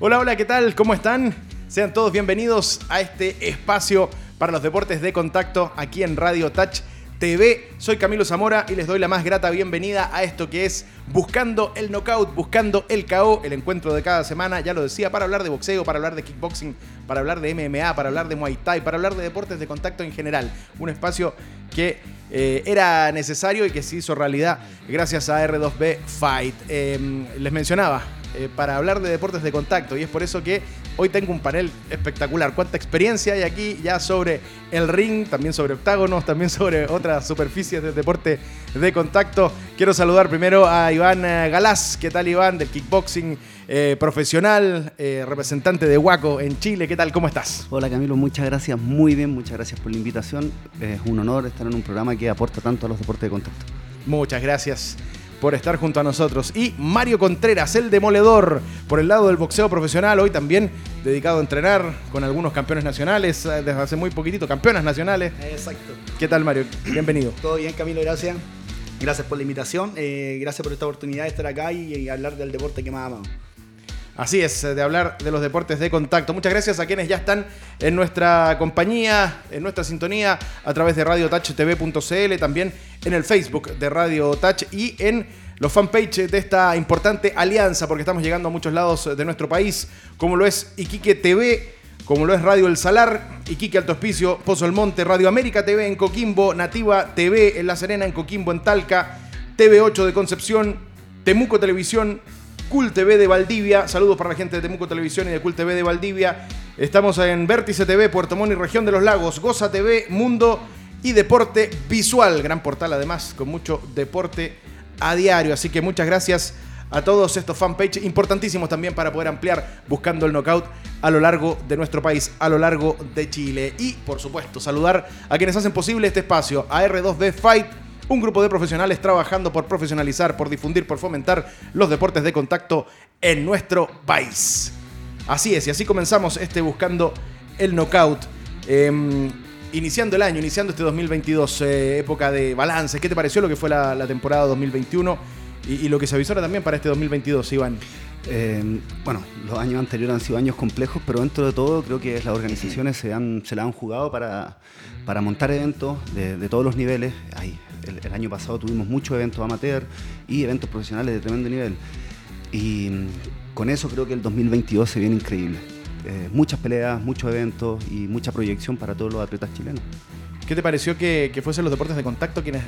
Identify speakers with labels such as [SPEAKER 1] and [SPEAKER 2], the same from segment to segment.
[SPEAKER 1] Hola, hola, ¿qué tal? ¿Cómo están? Sean todos bienvenidos a este espacio para los deportes de contacto aquí en Radio Touch TV. Soy Camilo Zamora y les doy la más grata bienvenida a esto que es Buscando el Knockout, Buscando el KO, el encuentro de cada semana, ya lo decía, para hablar de boxeo, para hablar de kickboxing, para hablar de MMA, para hablar de Muay Thai, para hablar de deportes de contacto en general. Un espacio que eh, era necesario y que se hizo realidad gracias a R2B Fight. Em, les mencionaba, eh, para hablar de deportes de contacto y es por eso que hoy tengo un panel espectacular. Cuánta experiencia hay aquí ya sobre el ring, también sobre octágonos, también sobre otras superficies de deporte de contacto. Quiero saludar primero a Iván eh, Galás. ¿Qué tal Iván? Del kickboxing eh, profesional, representante de Huaco en Chile. ¿Qué tal? ¿Cómo estás?
[SPEAKER 2] Hola Camilo, muchas gracias. Muy bien, muchas gracias por la invitación. Es un honor estar en un programa que aporta tanto a los deportes de contacto.
[SPEAKER 1] Muchas gracias por estar junto a nosotros. Y Mario Contreras, el demoledor, por el lado del boxeo profesional, hoy también dedicado a entrenar con algunos campeones nacionales, eh, desde hace muy poquitito, campeonas nacionales.
[SPEAKER 3] Exacto.
[SPEAKER 1] ¿Qué tal, Mario? Bienvenido.
[SPEAKER 3] Todo bien, Camilo, gracias. Gracias por la invitación, eh, gracias por esta oportunidad de estar acá y, hablar del deporte que más amamos.
[SPEAKER 1] Así es, de hablar de los deportes de contacto. Muchas gracias a quienes ya están en nuestra compañía, en nuestra sintonía, a través de radiotouchtv.cl, también en el Facebook de Radio Touch y en los fanpages de esta importante alianza, porque estamos llegando a muchos lados de nuestro país, como lo es Iquique TV, como lo es Radio El Salar, Iquique Alto Hospicio, Pozo El Monte, Radio América TV en Coquimbo, Nativa TV en La Serena, en Coquimbo, en Talca, TV8 de Concepción, Temuco Televisión, Cool TV de Valdivia. Saludos para la gente de Temuco Televisión y de Cool TV de Valdivia. Estamos en Vértice TV, Puerto Montt y Región de los Lagos. Goza TV, Mundo y Deporte Visual. Gran portal además, con mucho deporte a diario. Así que muchas gracias a todos estos fanpages importantísimos también para poder ampliar buscando el knockout a lo largo de nuestro país, a lo largo de Chile. Y por supuesto, saludar a quienes hacen posible este espacio, a R2B Fight un grupo de profesionales trabajando por profesionalizar, por difundir, por fomentar los deportes de contacto en nuestro país. Así es, y así comenzamos este buscando el knockout. Em, iniciando el año, iniciando este 2022, eh, época de balance. ¿Qué te pareció lo que fue la, temporada 2021 y, lo que se avisora también para este 2022, Iván?
[SPEAKER 2] Em, bueno, los años anteriores han sido años complejos, pero dentro de todo creo que las organizaciones se, han, se la han jugado para, para montar eventos de, todos los niveles. Hay el, año pasado tuvimos muchos eventos amateur y eventos profesionales de tremendo nivel. Y mm, con eso creo que el 2022 se viene increíble. Eh, muchas peleas, muchos eventos y mucha proyección para todos los atletas chilenos.
[SPEAKER 1] ¿Qué te pareció que, que fuesen los deportes de contacto quienes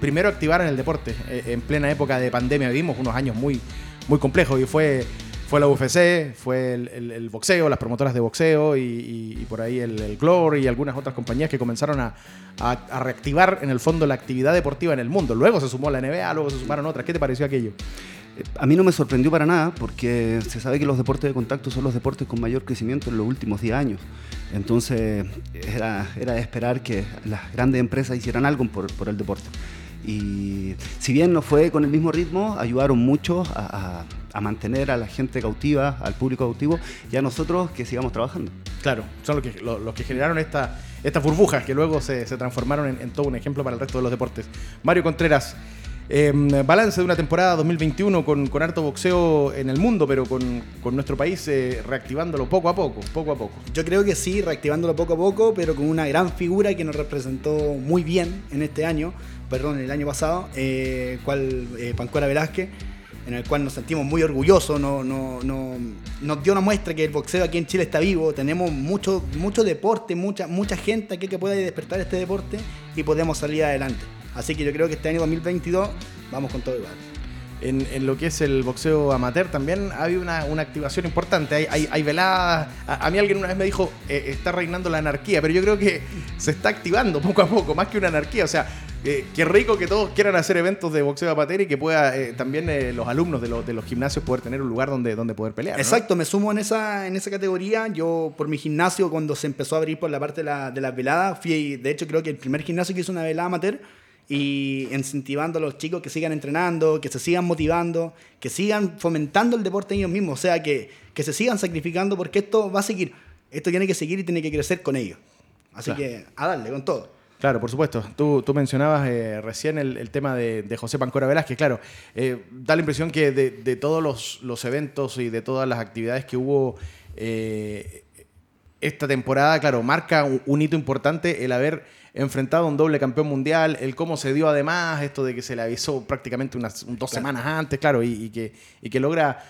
[SPEAKER 1] primero activaran el deporte? Eh, en plena época de pandemia vivimos unos años muy, muy complejos y fue fue la UFC, fue el, boxeo, las promotoras de boxeo y, por ahí el, el, Glory y algunas otras compañías que comenzaron a, reactivar en el fondo la actividad deportiva en el mundo. Luego se sumó la NBA, luego se sumaron otras. ¿Qué te pareció aquello?
[SPEAKER 2] Eh, a mí no me sorprendió para nada porque se sabe que los deportes de contacto son los deportes con mayor crecimiento en los últimos 10 años. Entonces era, era de esperar que las grandes empresas hicieran algo por, por el deporte. Y si bien no fue con el mismo ritmo, ayudaron mucho a, mantener a la gente cautiva, al público cautivo y a nosotros que sigamos trabajando.
[SPEAKER 1] Claro, son los que, los, que generaron esta, estas burbujas que luego se, transformaron en, todo un ejemplo para el resto de los deportes. Mario Contreras, em, balance de una temporada 2021 con, con, harto boxeo en el mundo, pero con, nuestro país eh, reactivándolo poco a poco, poco a poco.
[SPEAKER 3] Yo creo que sí, reactivándolo poco a poco, pero con una gran figura que nos representó muy bien en este año perdón, el año pasado, eh, cual eh, Pancuera Velázquez, en el cual nos sentimos muy orgullosos, no, no, no, nos dio una muestra que el boxeo aquí en Chile está vivo, tenemos mucho, mucho deporte, mucha, mucha gente aquí que puede despertar este deporte y podemos salir adelante. Así que yo creo que este año 2022 vamos con todo igual.
[SPEAKER 1] En, lo que es el boxeo amateur también hay una, una activación importante. Hay, hay, veladas. A, mí alguien una vez me dijo, eh, está reinando la anarquía, pero yo creo que se está activando poco a poco, más que una anarquía. O sea, eh, qué rico que todos quieran hacer eventos de boxeo amateur y que pueda eh, también eh, los alumnos de, de, los gimnasios poder tener un lugar donde, donde poder pelear.
[SPEAKER 3] Exacto, me sumo en esa, en esa categoría. Yo, por mi gimnasio, cuando se empezó a abrir por la parte de la, de las veladas, fui, de hecho, creo que el primer gimnasio que hizo una velada amateur y incentivando a los chicos que sigan entrenando, que se sigan motivando, que sigan fomentando el deporte ellos mismos, o sea, que, que se sigan sacrificando porque esto va a seguir. Esto tiene que seguir y tiene que crecer con ellos. Así que a darle con todo.
[SPEAKER 1] Claro, por supuesto. Tú, tú mencionabas eh, recién el, tema de, José Pancora Velázquez. Claro, eh, da la impresión que de, todos los, eventos y de todas las actividades que hubo eh, esta temporada, claro, marca un, hito importante el haber enfrentado a un doble campeón mundial, el cómo se dio además esto de que se le avisó prácticamente unas dos semanas antes, claro, y, que, y que logra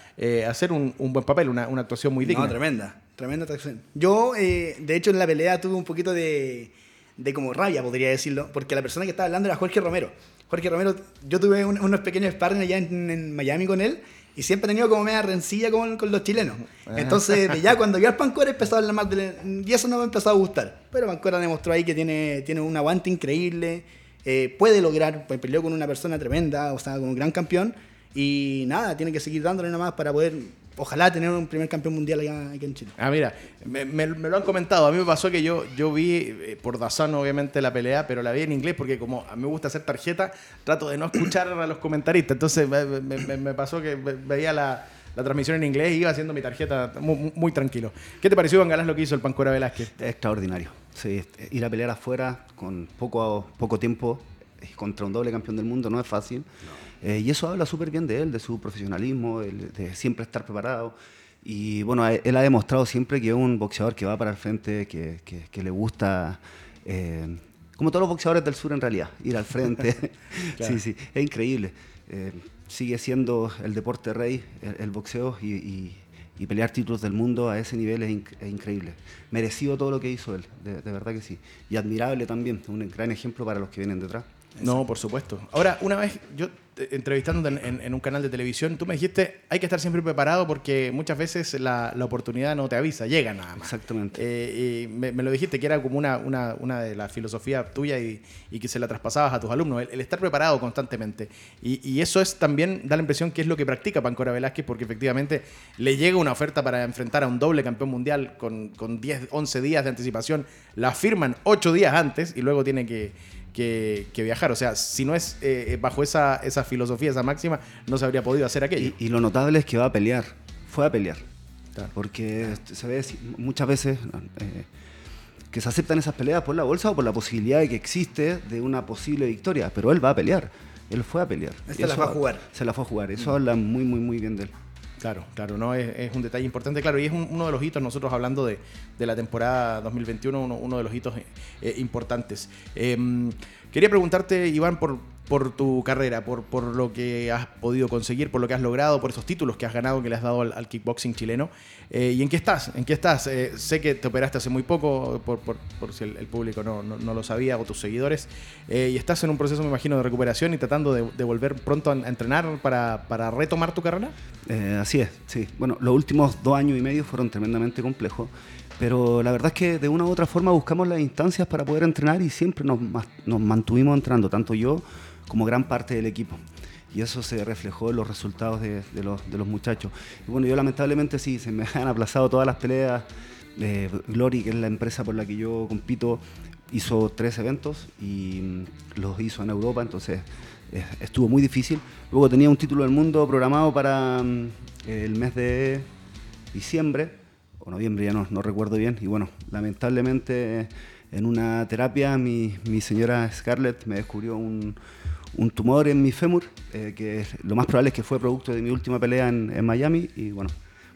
[SPEAKER 1] hacer un, buen papel, una, actuación muy digna.
[SPEAKER 3] No, tremenda, tremenda actuación. Yo, de hecho, en la pelea tuve un poquito de de como rabia, podría decirlo, porque la persona que estaba hablando era Jorge Romero. Jorge Romero, yo tuve unos pequeños sparring allá en, Miami con él y siempre he tenido como media rencilla con, con los chilenos. Entonces, ya cuando vi al Pancora empezó a hablar más de y eso no me empezó a gustar. Pero Pancora demostró ahí que tiene, tiene un aguante increíble, eh, puede lograr, pues peleó con una persona tremenda, o sea, con un gran campeón. Y nada, tiene que seguir dándole nada más para poder ojalá tener un primer campeón mundial allá aquí en Chile.
[SPEAKER 1] Ah, mira, me, lo han comentado. A mí me pasó que yo, yo vi eh, por Dazón, obviamente, la pelea, pero la vi en inglés porque como a mí me gusta hacer tarjeta, trato de no escuchar a los comentaristas. Entonces me, pasó que veía la, transmisión en inglés y iba haciendo mi tarjeta muy, tranquilo. ¿Qué te pareció, Iván Galás, lo que hizo el Pancora Velázquez?
[SPEAKER 2] Extraordinario. Sí, ir a pelear afuera con poco, poco tiempo contra un doble campeón del mundo no es fácil. Eh, y eso habla súper bien de él, de su profesionalismo, de, siempre estar preparado. Y bueno, él ha demostrado siempre que es un boxeador que va para el frente, que, que, le gusta, eh, como todos los boxeadores del sur en realidad, ir al frente. Sí, sí, es increíble. Eh, sigue siendo el deporte rey, el, boxeo, y, y, pelear títulos del mundo a ese nivel es, increíble. Merecido todo lo que hizo él, de, de verdad que sí. Y admirable también, un gran ejemplo para los que vienen detrás.
[SPEAKER 1] No, por supuesto. Ahora, una vez yo entrevistándote en, un canal de televisión, tú me dijiste, hay que estar siempre preparado porque muchas veces la, oportunidad no te avisa, llega nada más.
[SPEAKER 2] Exactamente.
[SPEAKER 1] Eh, y me, lo dijiste que era como una, una, una de las filosofías tuyas y, que se la traspasabas a tus alumnos, el, estar preparado constantemente. Y, eso es también, da la impresión que es lo que practica Pancora Velázquez porque efectivamente le llega una oferta para enfrentar a un doble campeón mundial con, con 10, 11 días de anticipación, la firman 8 días antes y luego tiene que que, viajar. O sea, si no es eh, bajo esa, esa filosofía, esa máxima, no se habría podido hacer aquello.
[SPEAKER 2] Y, lo notable es que va a pelear, fue a pelear. Porque se ve muchas veces eh, que se aceptan esas peleas por la bolsa o por la posibilidad de que existe de una posible victoria, pero él va a pelear. Él fue a pelear.
[SPEAKER 3] Se la fue a jugar.
[SPEAKER 2] Se la fue a jugar. Eso habla muy, muy, muy bien de él.
[SPEAKER 1] Claro, claro, no es, un detalle importante, claro, y es uno de los hitos, nosotros hablando de, la temporada 2021, uno, de los hitos eh, importantes. Em, quería preguntarte, Iván, por, por tu carrera, por, por lo que has podido conseguir, por lo que has logrado, por esos títulos que has ganado, que le has dado al, kickboxing chileno. Eh, ¿Y en qué estás? ¿En qué estás? Eh, sé que te operaste hace muy poco, por, si el, público no, lo sabía o tus seguidores, eh, y estás en un proceso, me imagino, de recuperación y tratando de, volver pronto a, entrenar para, para, retomar tu carrera.
[SPEAKER 2] así es, sí. Bueno, los últimos dos años y medio fueron tremendamente complejos. Pero la verdad es que de una u otra forma buscamos las instancias para poder entrenar y siempre nos, nos mantuvimos entrenando, tanto yo como gran parte del equipo. Y eso se reflejó en los resultados de, los, de los, muchachos. Y bueno, yo lamentablemente sí, se me han aplazado todas las peleas. Eh, Glory, que es la empresa por la que yo compito, hizo tres eventos y mm, los hizo en Europa, entonces eh, estuvo muy difícil. Luego tenía un título del mundo programado para mm, el mes de diciembre o noviembre, ya no, no recuerdo bien. Y bueno, lamentablemente en una terapia mi, mi señora Scarlett me descubrió un, un tumor en mi fémur, eh, que lo más probable es que fue producto de mi última pelea en, Miami. Y bueno,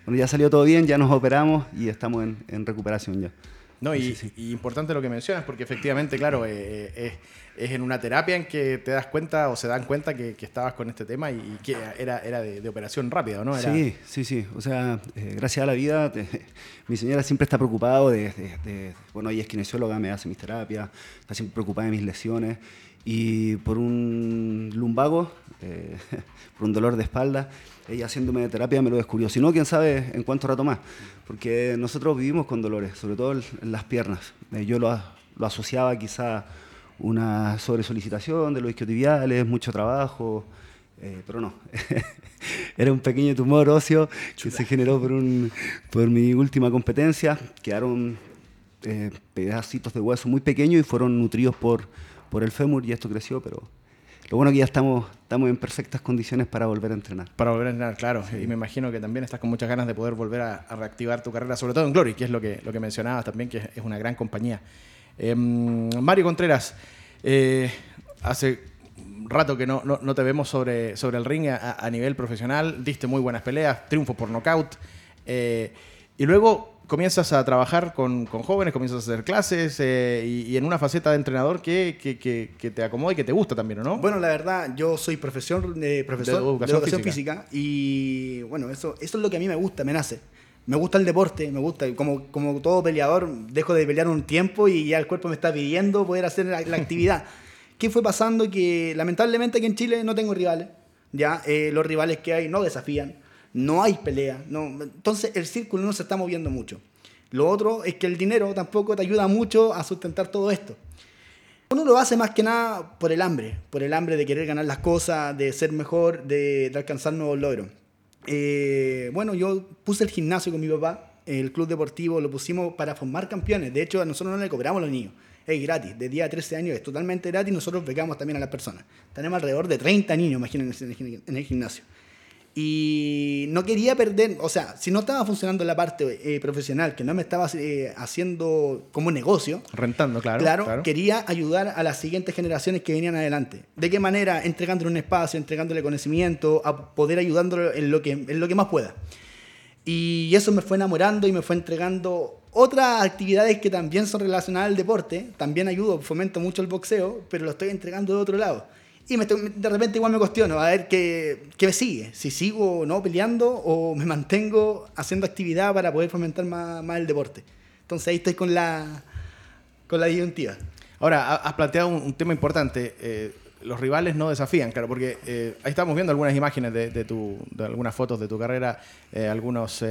[SPEAKER 2] bueno, ya salió todo bien, ya nos operamos y estamos en, recuperación ya.
[SPEAKER 1] No, y, importante lo que mencionas, porque efectivamente, claro, eh, eh, es, en una terapia en que te das cuenta o se dan cuenta que, estabas con este tema y, que era, era de, operación rápida, ¿no?
[SPEAKER 2] Sí, sí, sí. O sea, gracias a la vida, mi señora siempre está preocupada de, de, bueno, ella es kinesióloga, me hace mis terapias, está siempre preocupada de mis lesiones y por un lumbago, eh, por un dolor de espalda, ella haciéndome de terapia me lo descubrió. Si no, quién sabe en cuánto rato más, porque nosotros vivimos con dolores, sobre todo en las piernas. Eh, yo lo, lo, asociaba quizá una sobresolicitación de los isquiotibiales, mucho trabajo, eh, pero no. Era un pequeño tumor óseo que se generó por, un, por mi última competencia. Quedaron pedacitos de hueso muy pequeños y fueron nutridos por por el fémur y esto creció, pero lo bueno es que ya estamos, estamos en perfectas condiciones para volver a entrenar.
[SPEAKER 1] Para volver a entrenar, claro. Y me imagino que también estás con muchas ganas de poder volver a, reactivar tu carrera, sobre todo en Glory, que es lo que, lo que mencionabas también, que es una gran compañía. Em, Mario Contreras, eh, hace rato que no, no, te vemos sobre, sobre el ring a, nivel profesional, diste muy buenas peleas, triunfo por nocaut, eh, y luego comienzas a trabajar con, jóvenes, comienzas a hacer clases eh, y, en una faceta de entrenador que, que, te acomoda y que te gusta también, ¿no?
[SPEAKER 3] Bueno, la verdad, yo soy profesor, profesor de educación, física. y bueno, eso, eso es lo que a mí me gusta, me nace. Me gusta el deporte, me gusta, como, como todo peleador, dejo de pelear un tiempo y ya el cuerpo me está pidiendo poder hacer la, actividad. ¿Qué fue pasando? Que lamentablemente aquí en Chile no tengo rivales, ya eh, los rivales que hay no desafían no hay pelea. No, entonces el círculo no se está moviendo mucho. Lo otro es que el dinero tampoco te ayuda mucho a sustentar todo esto. Uno lo hace más que nada por el hambre, por el hambre de querer ganar las cosas, de ser mejor, de, alcanzar nuevos logros. Eh, bueno, yo puse el gimnasio con mi papá, el club deportivo, lo pusimos para formar campeones. De hecho, a nosotros no le cobramos a los niños. Es gratis, de día a 13 años es totalmente gratis. Nosotros becamos también a las personas. Tenemos alrededor de 30 niños, imagínense, en el gimnasio. Y no quería perder, o sea, si no estaba funcionando la parte eh, profesional, que no me estaba eh, haciendo como negocio.
[SPEAKER 1] Rentando, claro,
[SPEAKER 3] claro, quería ayudar a las siguientes generaciones que venían adelante. ¿De qué manera? Entregándole un espacio, entregándole conocimiento, a poder ayudándolo en lo que, en lo que más pueda. Y eso me fue enamorando y me fue entregando otras actividades que también son relacionadas al deporte. También ayudo, fomento mucho el boxeo, pero lo estoy entregando de otro lado. Y de repente igual me cuestiono, a ver qué, qué me sigue. Si sigo no peleando o me mantengo haciendo actividad para poder fomentar más, más el deporte. Entonces ahí estoy con la, con la disyuntiva.
[SPEAKER 1] Ahora, has planteado un, tema importante. Eh, los rivales no desafían, claro, porque eh, ahí estamos viendo algunas imágenes de, de, tu, de algunas fotos de tu carrera, eh, algunos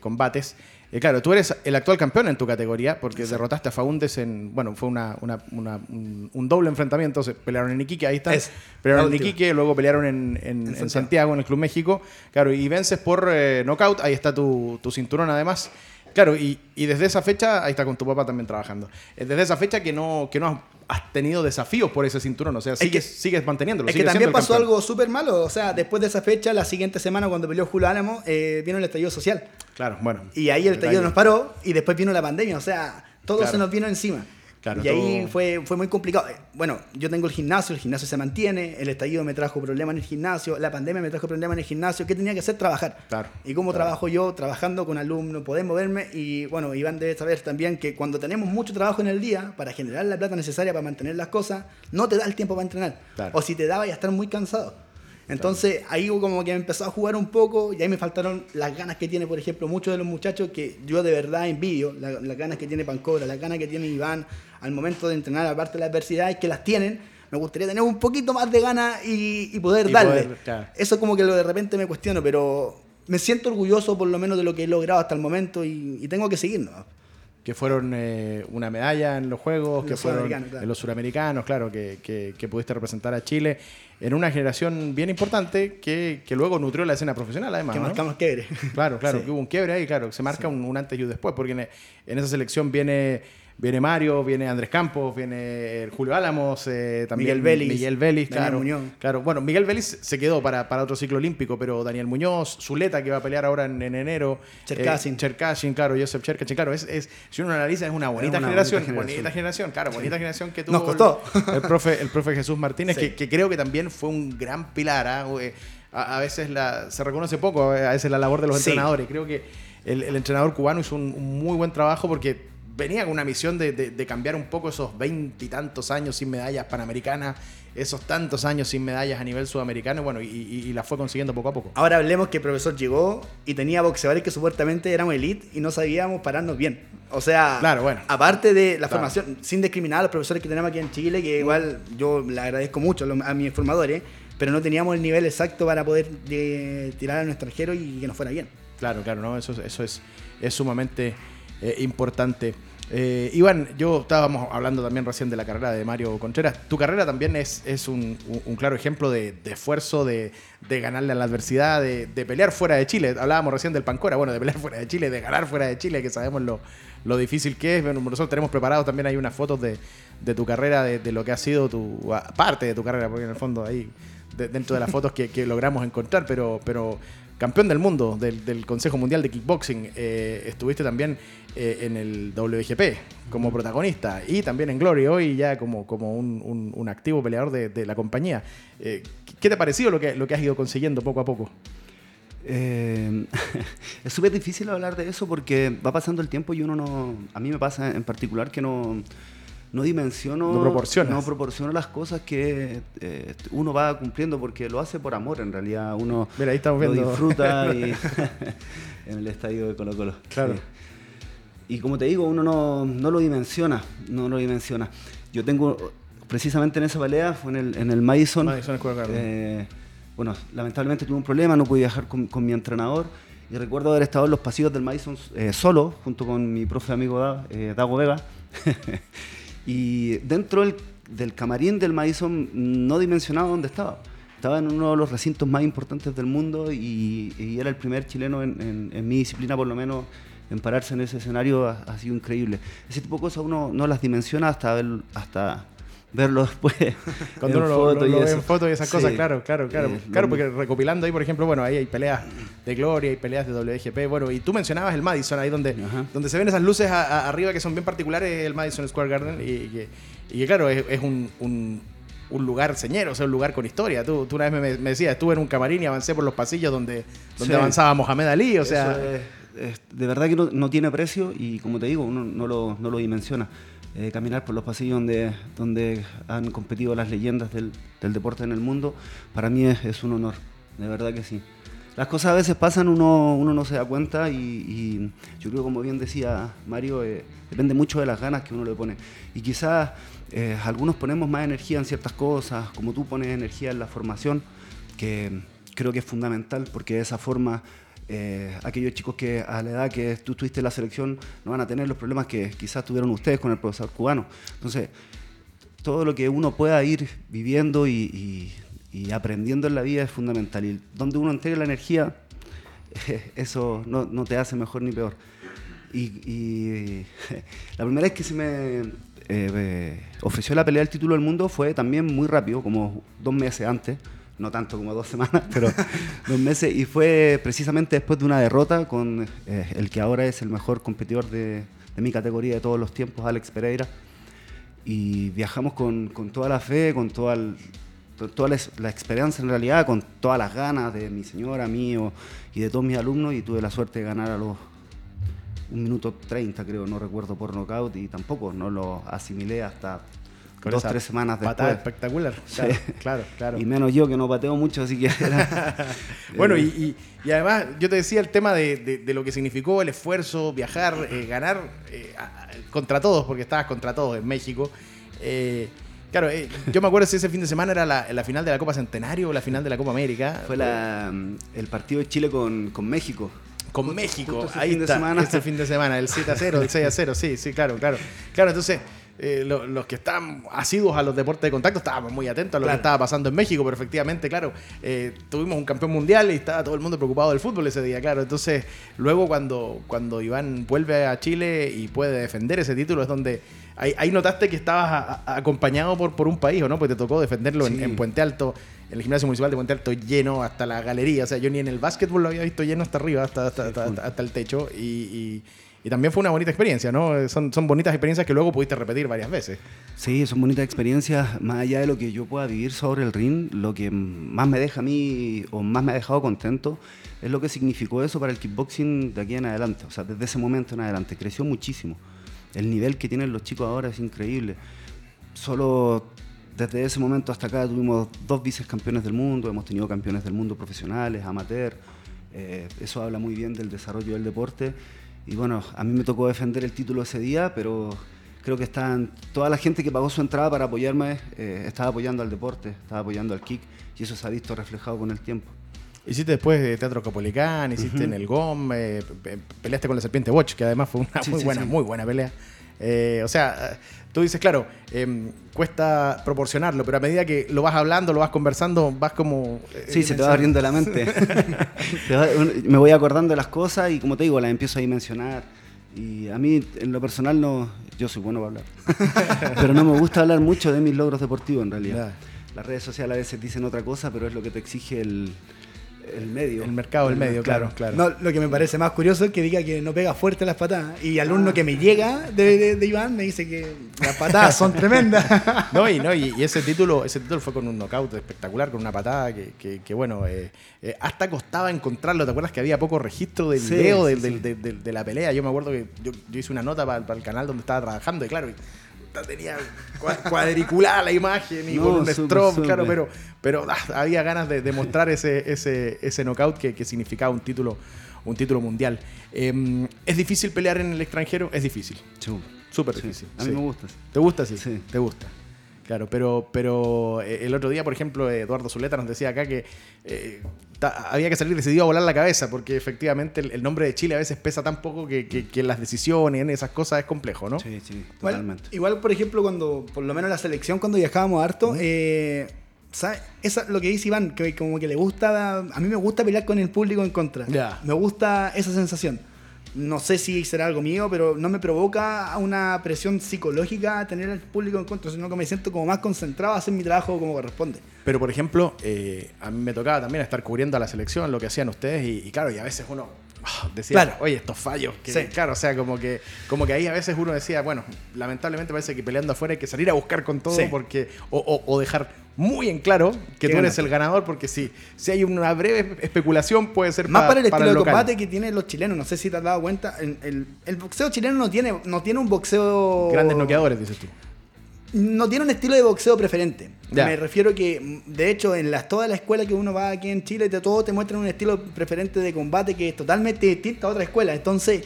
[SPEAKER 1] combates. Eh, claro, tú eres el actual campeón en tu categoría porque derrotaste a Faundes en. Bueno, fue una, un, doble enfrentamiento. Se pelearon en Iquique, ahí está. pelearon en Iquique, luego pelearon en, Santiago. en el Club México. Claro, y vences por eh, knockout. Ahí está tu, tu cinturón, además. Claro, y, desde esa fecha, ahí está con tu papá también trabajando. Eh, desde esa fecha que no, que no has tenido desafíos por ese cinturón, o sea, sigues, sigues manteniéndolo.
[SPEAKER 3] Es que también pasó algo súper malo, o sea, después de esa fecha, la siguiente semana cuando peleó Julio Álamo, eh, vino el estallido social.
[SPEAKER 1] Claro, bueno.
[SPEAKER 3] Y ahí el estallido nos paró y después vino la pandemia, o sea, todo se nos vino encima y ahí fue, fue muy complicado. Bueno, yo tengo el gimnasio, el gimnasio se mantiene, el estallido me trajo problemas en el gimnasio, la pandemia me trajo problemas en el gimnasio. ¿Qué tenía que hacer? Trabajar.
[SPEAKER 1] Claro,
[SPEAKER 3] y cómo trabajo yo, trabajando con alumnos, poder moverme. Y bueno, Iván debe saber también que cuando tenemos mucho trabajo en el día para generar la plata necesaria para mantener las cosas, no te da el tiempo para entrenar. O si te da, vaya a estar muy cansado. Entonces ahí como que empezó a jugar un poco y ahí me faltaron las ganas que tiene, por ejemplo, muchos de los muchachos que yo de verdad envidio, las ganas que tiene Pancora, las ganas que tiene Iván al momento de entrenar, aparte de las adversidades que las tienen, me gustaría tener un poquito más de ganas y, poder darle. Eso como que lo de repente me cuestiono, pero me siento orgulloso por lo menos de lo que he logrado hasta el momento y, tengo que seguirlo
[SPEAKER 1] que fueron eh, una medalla en los Juegos, que fueron en los suramericanos, claro, que, que, pudiste representar a Chile en una generación bien importante que, que luego nutrió la escena profesional, además.
[SPEAKER 3] Que marcamos quiebre.
[SPEAKER 1] Claro, claro, que hubo un quiebre ahí, claro, se marca un, antes y un después, porque en esa selección viene Viene Mario, viene Andrés Campos, viene Julio Álamos, eh, también
[SPEAKER 3] Miguel Vélez.
[SPEAKER 1] Miguel Vélez, claro. Claro, bueno, Miguel Vélez se quedó para, para, otro ciclo olímpico, pero Daniel Muñoz, Zuleta, que va a pelear ahora en, enero.
[SPEAKER 3] Cherkasin.
[SPEAKER 1] Eh, Cherkasin, claro, Joseph Cherkasin, claro, es, si uno analiza, es una bonita, generación, bonita generación. claro, bonita generación que tuvo
[SPEAKER 3] Nos costó.
[SPEAKER 1] El, profe, el profe Jesús Martínez, que, creo que también fue un gran pilar. ¿ah? Eh, a, veces la, se reconoce poco, a veces la labor de los entrenadores. Creo que el, entrenador cubano hizo un muy buen trabajo porque venía con una misión de, cambiar un poco esos veintitantos años sin medallas panamericanas, esos tantos años sin medallas a nivel sudamericano, bueno, y, y, la fue consiguiendo poco a poco.
[SPEAKER 3] Ahora hablemos que el profesor llegó y tenía boxeadores que supuestamente éramos elite y no sabíamos pararnos bien. O sea,
[SPEAKER 1] claro, bueno.
[SPEAKER 3] aparte de la formación, sin discriminar a los profesores que tenemos aquí en Chile, que igual yo le agradezco mucho a mis formadores, pero no teníamos el nivel exacto para poder eh, tirar a extranjero y que nos fuera bien.
[SPEAKER 1] Claro, claro, no, eso, eso es, es sumamente eh, importante. Eh, Iván, yo estábamos hablando también recién de la carrera de Mario Contreras. Tu carrera también es, es un, claro ejemplo de, esfuerzo, de, ganarle a la adversidad, de, pelear fuera de Chile. Hablábamos recién del Pancora, bueno, de pelear fuera de Chile, de ganar fuera de Chile, que sabemos lo, difícil que es. nosotros tenemos preparado también hay unas fotos de, tu carrera, de, lo que ha sido tu parte de tu carrera, porque en el fondo ahí dentro de las fotos que, logramos encontrar, pero, pero campeón del mundo del, Consejo Mundial de Kickboxing. Eh, estuviste también eh, en el WGP como protagonista y también en Glory hoy ya como, como un, activo peleador de, la compañía. Eh, ¿Qué te ha parecido lo que, lo que has ido consiguiendo poco a poco?
[SPEAKER 2] es súper difícil hablar de eso porque va pasando el tiempo y uno no... A mí me pasa en particular que no no dimensiono,
[SPEAKER 1] no,
[SPEAKER 2] no proporciono las cosas que eh, uno va cumpliendo porque lo hace por amor en realidad. Uno
[SPEAKER 1] Mira, ahí estamos
[SPEAKER 2] lo
[SPEAKER 1] viendo.
[SPEAKER 2] disfruta y en el estadio de Colo Colo.
[SPEAKER 1] Claro.
[SPEAKER 2] Y como te digo, uno no, lo dimensiona, no lo dimensiona. Yo tengo, precisamente en esa pelea, fue en el, en el Madison.
[SPEAKER 1] Madison
[SPEAKER 2] eh, bueno, lamentablemente tuve un problema, no pude viajar con, mi entrenador. Y recuerdo haber estado en los pasillos del Madison eh, solo, junto con mi profe amigo Dago Vega. Y dentro del, camarín del Madison no dimensionaba dónde estaba. Estaba en uno de los recintos más importantes del mundo y, era el primer chileno en, mi disciplina, por lo menos, en pararse en ese escenario ha, sido increíble. Ese tipo de cosas uno no las dimensiona hasta, ver, hasta verlo después.
[SPEAKER 1] Cuando uno lo, ve en fotos y esas cosas, claro, claro, claro. Eh, claro, porque recopilando ahí, por ejemplo, bueno, ahí hay peleas de Gloria, hay peleas de WGP, bueno, y tú mencionabas el Madison, ahí donde, donde se ven esas luces arriba que son bien particulares, el Madison Square Garden, y, que, claro, es, un, un, lugar señero, o sea, un lugar con historia. Tú, tú una vez me, decías, estuve en un camarín y avancé por los pasillos donde, donde avanzaba Mohamed Ali, o sea...
[SPEAKER 2] de verdad que no, tiene precio y como te digo, uno no lo, no lo dimensiona. Eh, caminar por los pasillos donde, donde han competido las leyendas del, deporte en el mundo, para mí es, un honor, de verdad que sí. Las cosas a veces pasan, uno, uno no se da cuenta y, yo creo, como bien decía Mario, eh, depende mucho de las ganas que uno le pone. Y quizás eh, algunos ponemos más energía en ciertas cosas, como tú pones energía en la formación, que creo que es fundamental porque de esa forma eh, aquellos chicos que a la edad que tú estuviste en la selección no van a tener los problemas que quizás tuvieron ustedes con el profesor cubano. Entonces, todo lo que uno pueda ir viviendo y, aprendiendo en la vida es fundamental. Y donde uno entrega la energía, eso no, te hace mejor ni peor. Y, la primera vez que se me eh, ofreció la pelea del título del mundo fue también muy rápido, como dos meses antes no tanto como dos semanas, pero dos meses, y fue precisamente después de una derrota con eh, el que ahora es el mejor competidor de, mi categoría de todos los tiempos, Alex Pereira, y viajamos con, toda la fe, con toda, la, experiencia en realidad, con todas las ganas de mi señora, mío y de todos mis alumnos, y tuve la suerte de ganar a los un minuto 30 creo, no recuerdo por knockout, y tampoco no lo asimilé hasta dos, tres semanas después.
[SPEAKER 1] Patada espectacular. Claro, claro,
[SPEAKER 2] Y menos yo que no pateo mucho, así que.
[SPEAKER 1] bueno, y, además, yo te decía el tema de, lo que significó el esfuerzo, viajar, eh, ganar eh, contra todos, porque estabas contra todos en México. Eh, claro, yo me acuerdo si ese fin de semana era la, final de la Copa Centenario o la final de la Copa América.
[SPEAKER 2] Fue el partido de Chile con, México
[SPEAKER 1] con México. Ahí está, semana. este fin de semana, el 7 a 0, el 6 a 0, sí, sí, claro, claro. Claro, entonces eh, los que están asiduos a los deportes de contacto estábamos muy atentos a lo que estaba pasando en México, pero efectivamente, claro, eh, tuvimos un campeón mundial y estaba todo el mundo preocupado del fútbol ese día, claro. Entonces, luego cuando, cuando Iván vuelve a Chile y puede defender ese título, es donde ahí, notaste que estabas acompañado por, por un país, ¿o no? Pues te tocó defenderlo en, Puente Alto, en el gimnasio municipal de Puente Alto, lleno hasta la galería. O sea, yo ni en el básquetbol lo había visto lleno hasta arriba, hasta, hasta, el techo. y y también fue una bonita experiencia, ¿no? Son, son bonitas experiencias que luego pudiste repetir varias veces.
[SPEAKER 2] Sí, son bonitas experiencias. Más allá de lo que yo pueda vivir sobre el ring, lo que más me deja a mí o más me ha dejado contento es lo que significó eso para el kickboxing de aquí en adelante. O sea, desde ese momento en adelante. Creció muchísimo. El nivel que tienen los chicos ahora es increíble. Solo desde ese momento hasta acá tuvimos dos vicecampeones del mundo, hemos tenido campeones del mundo profesionales, amateur. Eh, eso habla muy bien del desarrollo del deporte y bueno, a mí me tocó defender el título ese día, pero creo que están, toda la gente que pagó su entrada para apoyarme eh, estaba apoyando al deporte, estaba apoyando al kick, y eso se ha visto reflejado con el tiempo.
[SPEAKER 1] Hiciste después de Teatro Capolicán, hiciste en el GOM, eh, peleaste con la Serpiente Watch, que además fue una muy, buena, muy buena pelea. Eh, o sea, tú dices, claro, em, cuesta proporcionarlo, pero a medida que lo vas hablando, lo vas conversando, vas como...
[SPEAKER 2] Eh, sí, se te va abriendo la mente. me voy acordando de las cosas y como te digo, las empiezo a dimensionar. Y a mí, en lo personal, no, yo soy bueno para hablar. pero no me gusta hablar mucho de mis logros deportivos, en realidad. Las redes sociales a veces dicen otra cosa, pero es lo que te exige el, el medio.
[SPEAKER 1] El mercado del medio, claro, claro.
[SPEAKER 3] No, lo que me parece más curioso es que diga que no pega fuerte las patadas. Y alumno que me llega de, de- de Iván me dice que las patadas son tremendas.
[SPEAKER 1] No, y, no, y, y ese título ese título fue con un knockout espectacular, con una patada que, que- que, bueno, eh, eh, hasta costaba encontrarlo. ¿Te acuerdas que había poco registro del
[SPEAKER 2] Sí,
[SPEAKER 1] video
[SPEAKER 2] sí,
[SPEAKER 1] del-
[SPEAKER 2] sí.
[SPEAKER 1] de la pelea? Yo me acuerdo que yo, yo hice una nota para, para el canal donde estaba trabajando y claro, y tenía cua- cuadriculada la imagen y
[SPEAKER 2] No,
[SPEAKER 1] con un
[SPEAKER 2] súper.
[SPEAKER 1] claro, pero, pero ah, había ganas de, de mostrar ese, ese, ese knockout que, que significaba un título, un título mundial. Eh, ¿Es difícil pelear en el extranjero? Es difícil. Súper
[SPEAKER 2] Sí,
[SPEAKER 1] difícil.
[SPEAKER 2] A mí
[SPEAKER 1] sí.
[SPEAKER 2] me gusta.
[SPEAKER 1] ¿Te gusta? Sí.
[SPEAKER 2] Sí.
[SPEAKER 1] Te gusta. Claro, pero, pero eh, el otro día, por ejemplo, Eduardo Zuleta nos decía acá que eh, ta- había que salir decidido a volar la cabeza, porque efectivamente el, el nombre de Chile a veces pesa tan poco que, que- que las decisiones en esas cosas es complejo, ¿no?
[SPEAKER 2] Sí, sí, totalmente.
[SPEAKER 3] Igual, por ejemplo, cuando, por lo menos la selección, cuando viajábamos harto, eh, ¿sabes? Esa, lo que dice Iván, que como que le gusta, a mí me gusta pelear con el público en contra.
[SPEAKER 1] Ya.
[SPEAKER 3] Me gusta esa sensación. No sé si será algo mío, pero no me provoca una presión psicológica tener al público en contra, sino que me siento como más concentrado a hacer mi trabajo como corresponde.
[SPEAKER 1] Pero, por ejemplo, eh, a mí me tocaba también estar cubriendo a la selección, lo que hacían ustedes, y, y claro, y a veces uno ah, decía,
[SPEAKER 3] Claro.
[SPEAKER 1] oye, estos fallos. Que,
[SPEAKER 3] Sí.
[SPEAKER 1] Claro, o sea, como que, como que ahí a veces uno decía, bueno, lamentablemente parece que peleando afuera hay que salir a buscar con todo,
[SPEAKER 3] Sí.
[SPEAKER 1] porque o, o- o dejar muy en claro que tú eres el ganador, porque si, si hay una breve especulación puede ser
[SPEAKER 3] Más
[SPEAKER 1] pa-
[SPEAKER 3] para el estilo de
[SPEAKER 1] local.
[SPEAKER 3] combate que tienen los chilenos. No sé si te has dado cuenta. El, el- el boxeo chileno no tiene, no tiene un boxeo.
[SPEAKER 1] Grandes noqueadores, dices tú.
[SPEAKER 3] No tiene un estilo de boxeo preferente.
[SPEAKER 1] Ya.
[SPEAKER 3] Me refiero que, de hecho, en las, toda la escuela que uno va aquí en Chile, te, todo te muestran un estilo preferente de combate que es totalmente distinto a otra escuela. Entonces,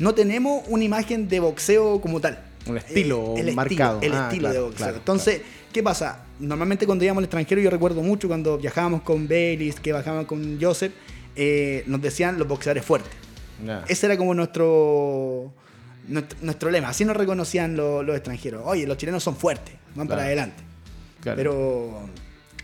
[SPEAKER 3] no tenemos una imagen de boxeo como tal.
[SPEAKER 1] Un estilo
[SPEAKER 3] el
[SPEAKER 1] marcado.
[SPEAKER 3] Estilo, el
[SPEAKER 1] Ah,
[SPEAKER 3] estilo
[SPEAKER 1] claro,
[SPEAKER 3] de boxeo.
[SPEAKER 1] claro,
[SPEAKER 3] Entonces, ¿qué pasa? Normalmente cuando íbamos al extranjero, yo recuerdo mucho cuando viajábamos con Baylis, que bajábamos con Joseph, eh, nos decían los boxeadores fuertes.
[SPEAKER 1] Ya.
[SPEAKER 3] Ese era como nuestro, nuestro, nuestro lema. Así nos reconocían los, los extranjeros. Oye, los chilenos son fuertes, van para adelante.
[SPEAKER 1] Claro.
[SPEAKER 3] Pero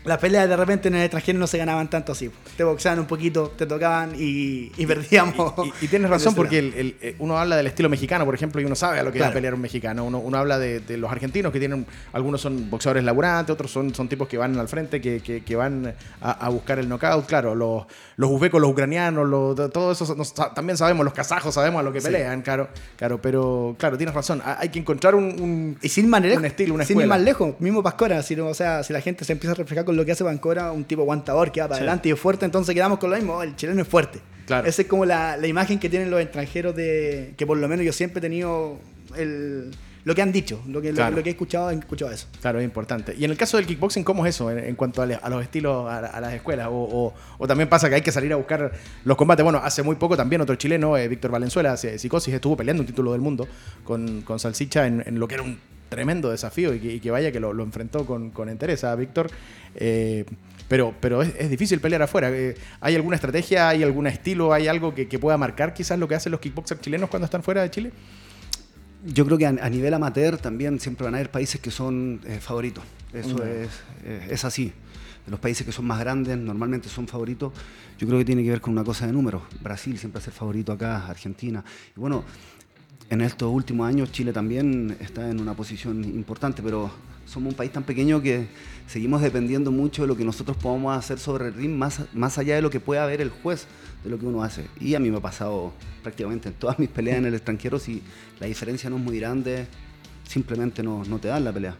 [SPEAKER 3] las peleas de repente en el extranjero no se ganaban tanto así. Te boxeaban un poquito, te tocaban y, y perdíamos.
[SPEAKER 1] Y, y tienes
[SPEAKER 3] en
[SPEAKER 1] razón porque el- el- eh, uno habla del estilo mexicano, por ejemplo, y uno sabe a lo que a
[SPEAKER 3] Claro.
[SPEAKER 1] pelear un mexicano. Uno, uno habla de, de los argentinos que tienen, algunos son boxeadores laburantes, otros son, son tipos que van al frente, que, que- que van a, a buscar el knockout. Claro, los, los uzbecos, los ucranianos, los, de- todo eso nos- también sabemos, los kazajos sabemos a lo que
[SPEAKER 3] Sí.
[SPEAKER 1] pelean, claro, claro, pero claro, tienes razón. ha- Hay que encontrar un, un-
[SPEAKER 3] Y sin lejos,
[SPEAKER 1] un estilo, una
[SPEAKER 3] sin ir más lejos, mismo Pascora, si, no- o sea, si la gente se empieza a reflejar con lo que hace Pascora, un tipo aguantador que va para
[SPEAKER 1] Sí.
[SPEAKER 3] adelante y es fuerte, entonces quedamos con lo mismo, oh, el chileno es fuerte.
[SPEAKER 1] Claro.
[SPEAKER 3] Esa es como la, la imagen que tienen los extranjeros de que por lo menos yo siempre he tenido el, lo que han dicho, lo que, lo- que he escuchado, he escuchado eso.
[SPEAKER 1] Claro, es importante. Y en el caso del kickboxing, ¿cómo es eso en, en cuanto a, le- a los estilos, a, a las escuelas? O, o- o también pasa que hay que salir a buscar los combates. Bueno, hace muy poco también otro chileno, eh, Víctor Valenzuela, hace- Psicosis, estuvo peleando un título del mundo con, con Salsicha en, en lo que era un tremendo desafío y que, y que vaya que lo, lo enfrentó con, con entereza, Víctor. Eh, pero pero es, es difícil pelear afuera. Eh, ¿Hay alguna estrategia, hay algún estilo, hay algo que, que pueda marcar quizás lo que hacen los kickboxers chilenos cuando están fuera de Chile?
[SPEAKER 2] Yo creo que a, a nivel amateur también siempre van a haber países que son eh, favoritos. Eso
[SPEAKER 1] Mm.
[SPEAKER 2] es, eh, es así. Los países que son más grandes normalmente son favoritos. Yo creo que tiene que ver con una cosa de números. Brasil siempre es el favorito acá, Argentina. Y bueno, en estos últimos años Chile también está en una posición importante, pero somos un país tan pequeño que seguimos dependiendo mucho de lo que nosotros podamos hacer sobre el ring, más, más allá de lo que pueda ver el juez, de lo que uno hace. Y a mí me ha pasado prácticamente en todas mis peleas en el extranjero, si la diferencia no es muy grande, simplemente no, no te dan la pelea.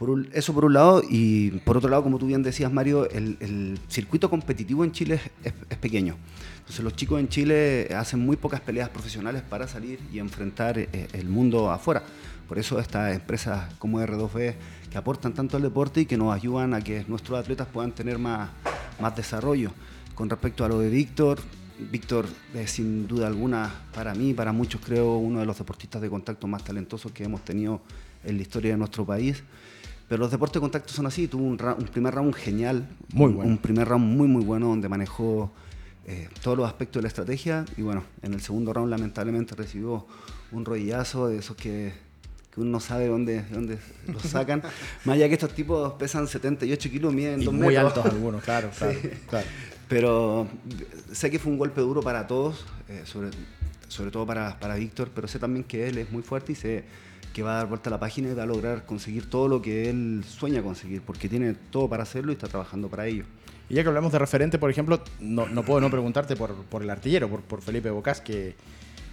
[SPEAKER 2] Por un- eso por un lado, y por otro lado, como tú bien decías, Mario, el, el circuito competitivo en Chile es, es- pequeño. Entonces los chicos en Chile hacen muy pocas peleas profesionales para salir y enfrentar eh, el mundo afuera. Por eso estas empresas como R2B que aportan tanto al deporte y que nos ayudan a que nuestros atletas puedan tener más, más desarrollo. Con respecto a lo de Víctor, Víctor es sin duda alguna, para mí, para muchos creo, uno de los deportistas de contacto más talentosos que hemos tenido en la historia de nuestro país. Pero los deportes de contacto son así, tuvo un, un primer round genial,
[SPEAKER 1] Muy
[SPEAKER 2] un-
[SPEAKER 1] bueno.
[SPEAKER 2] un primer round muy muy bueno donde manejó eh, todos los aspectos de la estrategia y bueno, en el segundo round lamentablemente recibió un rodillazo de esos que, que uno no sabe dónde, dónde los sacan. Más allá que estos tipos pesan 78 kilos, miden
[SPEAKER 1] Y
[SPEAKER 2] 2
[SPEAKER 1] muy
[SPEAKER 2] metros.
[SPEAKER 1] altos algunos, claro, claro, claro.
[SPEAKER 2] Pero sé que fue un golpe duro para todos, eh, sobre, sobre todo para, para Víctor, pero sé también que él es muy fuerte y sé que va a dar vuelta a la página y va a lograr conseguir todo lo que él sueña conseguir, porque tiene todo para hacerlo y está trabajando para ello.
[SPEAKER 1] Y ya que hablamos de referente, por ejemplo, no, no puedo no preguntarte por, por el artillero, por, por Felipe Bocas, que,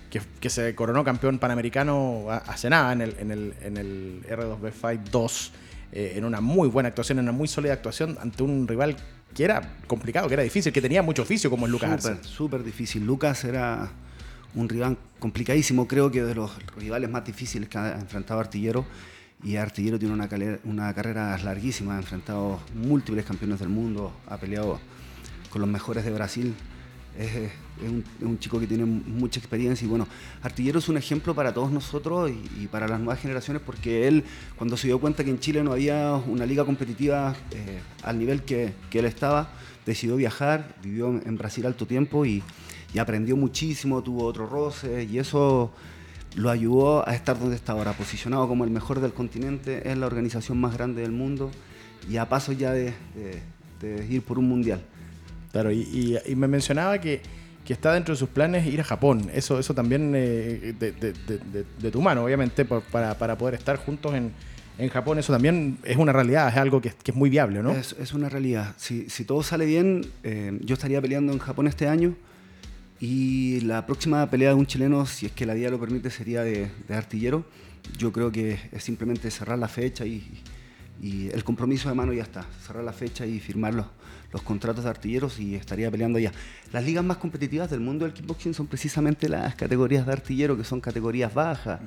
[SPEAKER 1] que, que se coronó campeón panamericano hace nada en el, en el, en el R2B Fight 2, eh, en una muy buena actuación, en una muy sólida actuación ante un rival que era complicado, que era difícil, que tenía mucho oficio como es Lucas.
[SPEAKER 2] Súper, súper difícil. Lucas era un rival complicadísimo, creo que de los rivales más difíciles que ha enfrentado Artillero. Y Artillero tiene una, cale- una carrera larguísima, ha enfrentado múltiples campeones del mundo, ha peleado con los mejores de Brasil. Es, un, chico que tiene mucha experiencia y bueno, Artillero es un ejemplo para todos nosotros y, para las nuevas generaciones porque él, cuando se dio cuenta que en Chile no había una liga competitiva eh, al nivel que, que él estaba, decidió viajar, vivió en Brasil alto tiempo y, y aprendió muchísimo, tuvo otro roce y eso lo ayudó a estar donde está ahora, posicionado como el mejor del continente, es la organización más grande del mundo y a paso ya de, de- de ir por un mundial.
[SPEAKER 1] Claro, y, y- y me mencionaba que, que está dentro de sus planes ir a Japón. Eso, eso también eh, de, de- de- de- de tu mano, obviamente, por- para, para poder estar juntos en, en Japón. Eso también es una realidad, es algo que, que es muy viable, ¿no?
[SPEAKER 2] Es, es una realidad. Si, si todo sale bien, eh, yo estaría peleando en Japón este año y la próxima pelea de un chileno, si es que la vida lo permite, sería de, de artillero. Yo creo que es simplemente cerrar la fecha y, y el compromiso de mano ya está. Cerrar la fecha y firmar los, los contratos de artilleros y estaría peleando allá. Las ligas más competitivas del mundo del kickboxing son precisamente las categorías de artillero, que son categorías bajas.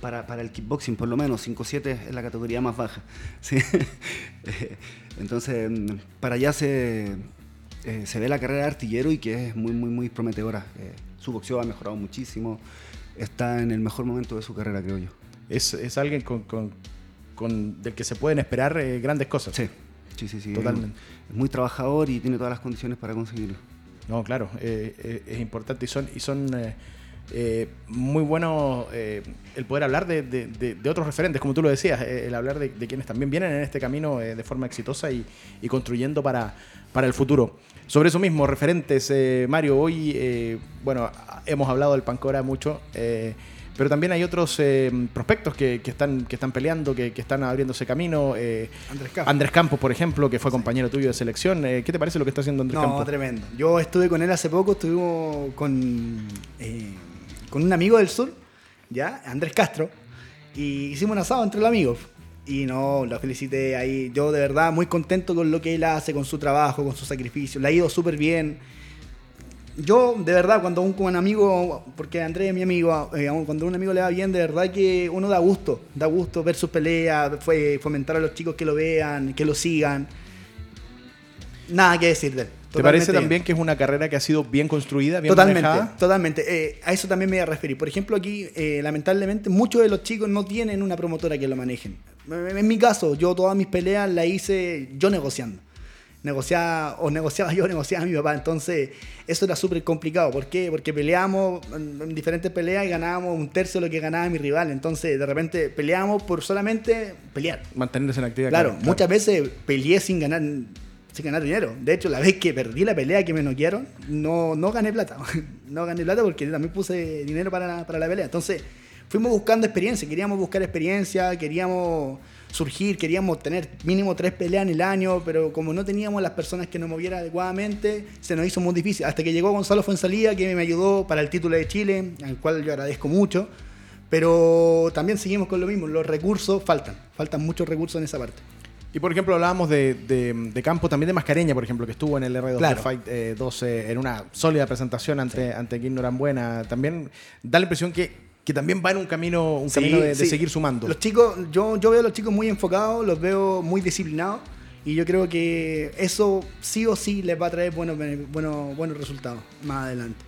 [SPEAKER 2] Para, para el kickboxing, por lo menos, 5-7 es la categoría más baja. ¿sí? Entonces, mm, para allá se, eh, se ve la carrera de artillero y que es muy, muy, muy prometedora. Eh, su boxeo ha mejorado muchísimo. Está en el mejor momento de su carrera, creo yo.
[SPEAKER 1] Es, es alguien con, con- con- del que se pueden esperar eh, grandes cosas.
[SPEAKER 2] Sí, sí, sí. sí.
[SPEAKER 1] Totalmente.
[SPEAKER 2] Es muy trabajador y tiene todas las condiciones para conseguirlo.
[SPEAKER 1] No, claro, eh, eh, es importante y son, y son eh, muy buenos eh, el poder hablar de, de- de- de otros referentes, como tú lo decías, eh, el hablar de, quienes también vienen en este camino de forma exitosa y, y construyendo para, para el futuro. Sobre eso mismo, referentes, eh, Mario, hoy, eh, bueno, hemos hablado del Pancora mucho. eh, pero también hay otros prospectos que, que están, que están peleando, que, que están abriéndose camino.
[SPEAKER 3] Andrés Campos.
[SPEAKER 1] Andrés Campos, por ejemplo, que fue compañero tuyo de selección. ¿Qué te parece lo que está haciendo Andrés
[SPEAKER 3] No,
[SPEAKER 1] Campos?
[SPEAKER 3] tremendo. Yo estuve con él hace poco, estuvimos con, con un amigo del sur, ¿ya? Andrés Castro, y hicimos un asado entre los amigos. Y no, lo felicité ahí. Yo de verdad muy contento con lo que él hace, con su trabajo, con su sacrificio. Le ha ido súper bien. Yo, de verdad, cuando un, un amigo, porque Andrés es mi amigo, eh, cuando a un amigo le va bien, de verdad que uno da gusto, da gusto ver sus peleas, fomentar a los chicos que lo vean, que lo sigan. Nada que decir de él.
[SPEAKER 1] ¿Te parece también que es una carrera que ha sido bien construida, bien
[SPEAKER 3] Totalmente,
[SPEAKER 1] manejada?
[SPEAKER 3] totalmente. Eh, a eso también me voy a referir. Por ejemplo, aquí, eh, lamentablemente, muchos de los chicos no tienen una promotora que lo manejen. En mi caso, yo todas mis peleas las hice yo negociando. Negociaba, o negociaba yo, negociaba mi papá. Entonces, eso era súper complicado. ¿Por qué? Porque peleábamos en, en diferentes peleas y ganábamos un tercio de lo que ganaba mi rival. Entonces, de repente, peleábamos por solamente pelear.
[SPEAKER 1] Mantenerse en actividad.
[SPEAKER 3] Claro, muchas veces peleé sin ganar, sin ganar dinero. De hecho, la vez que perdí la pelea que me noquearon, no, no gané plata. No gané plata porque también puse dinero para, para la pelea. Entonces, fuimos buscando experiencia, queríamos buscar experiencia, queríamos surgir, queríamos tener mínimo tres peleas en el año, pero como no teníamos las personas que nos movieran adecuadamente, se nos hizo muy difícil. Hasta que llegó Gonzalo Fuensalía, que me ayudó para el título de Chile, al cual yo agradezco mucho. Pero también seguimos con lo mismo, los recursos faltan, faltan muchos recursos en esa parte.
[SPEAKER 1] Y por ejemplo, hablábamos de, de, de campo, también de Mascareña, por ejemplo, que estuvo en el R2
[SPEAKER 3] Claro.
[SPEAKER 1] Fight eh, 12 en una sólida presentación ante, ante Kim Norambuena. También da la impresión que, que también va en un camino, un
[SPEAKER 3] Sí,
[SPEAKER 1] camino de, de
[SPEAKER 3] sí.
[SPEAKER 1] seguir sumando.
[SPEAKER 3] Los chicos, yo, yo veo a los chicos muy enfocados, los veo muy disciplinados y yo creo que eso sí o sí les va a traer buenos, buenos, buenos resultados más adelante.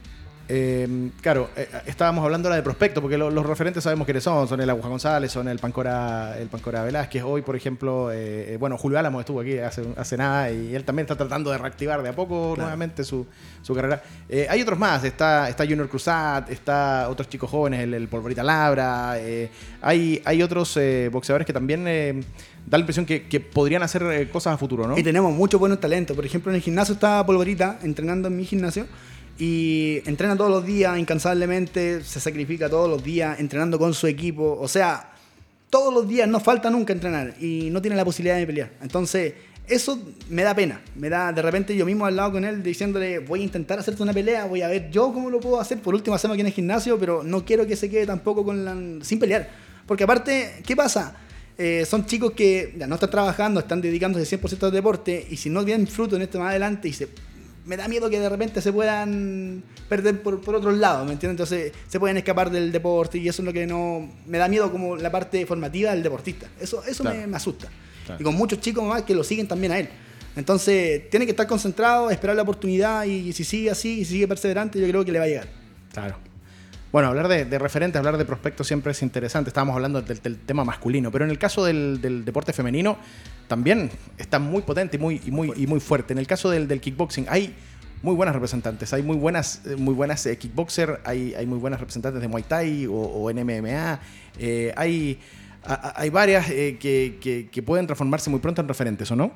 [SPEAKER 1] Eh, claro, eh, estábamos hablando ahora de prospectos, porque lo- los referentes sabemos quiénes son, son el Aguja González, son el Pancora, el Pancora Velázquez. Hoy, por ejemplo, eh, eh, bueno, Julio Álamo estuvo aquí hace, hace nada y él también está tratando de reactivar de a poco nuevamente su, su carrera. Eh, hay otros más, está, está Junior Cruzat, está otros chicos jóvenes, el, el Polvorita Labra, hay, hay otros boxeadores que también da la impresión que, que podrían hacer cosas a futuro, ¿no?
[SPEAKER 3] Y tenemos muchos buenos talentos. Por ejemplo, en el gimnasio está Polvorita entrenando en mi gimnasio y entrena todos los días incansablemente, se sacrifica todos los días entrenando con su equipo. O sea, todos los días no falta nunca entrenar y no tiene la posibilidad de pelear. Entonces, eso me da pena. Me da, de repente yo mismo al lado con él diciéndole, voy a intentar hacerte una pelea, voy a ver yo cómo lo puedo hacer. Por último, hacemos aquí en el gimnasio, pero no quiero que se quede tampoco con sin pelear. Porque aparte, ¿qué pasa? Eh, son chicos que ya no están trabajando, están dedicándose 100% al deporte y si no vienen fruto en esto más adelante y se me da miedo que de repente se puedan perder por, por otros lados, ¿me entiendes? Entonces se pueden escapar del deporte y eso es lo que no... Me da miedo como la parte formativa del deportista. Eso, eso me, me, asusta. Y con muchos chicos más que lo siguen también a él. Entonces tiene que estar concentrado, esperar la oportunidad y si sigue así y si sigue perseverante, yo creo que le va a llegar.
[SPEAKER 1] Claro. Bueno, hablar de, referentes, hablar de prospectos siempre es interesante. Estábamos hablando del, tema masculino, pero en el caso del, deporte femenino también está muy potente y muy, muy, y muy fuerte. En el caso del, kickboxing hay muy buenas representantes, hay muy buenas, eh, muy buenas eh, kickboxer, hay, hay muy buenas representantes de Muay Thai o, o en MMA, eh, hay hay varias eh, que, pueden transformarse muy pronto en referentes, ¿o no?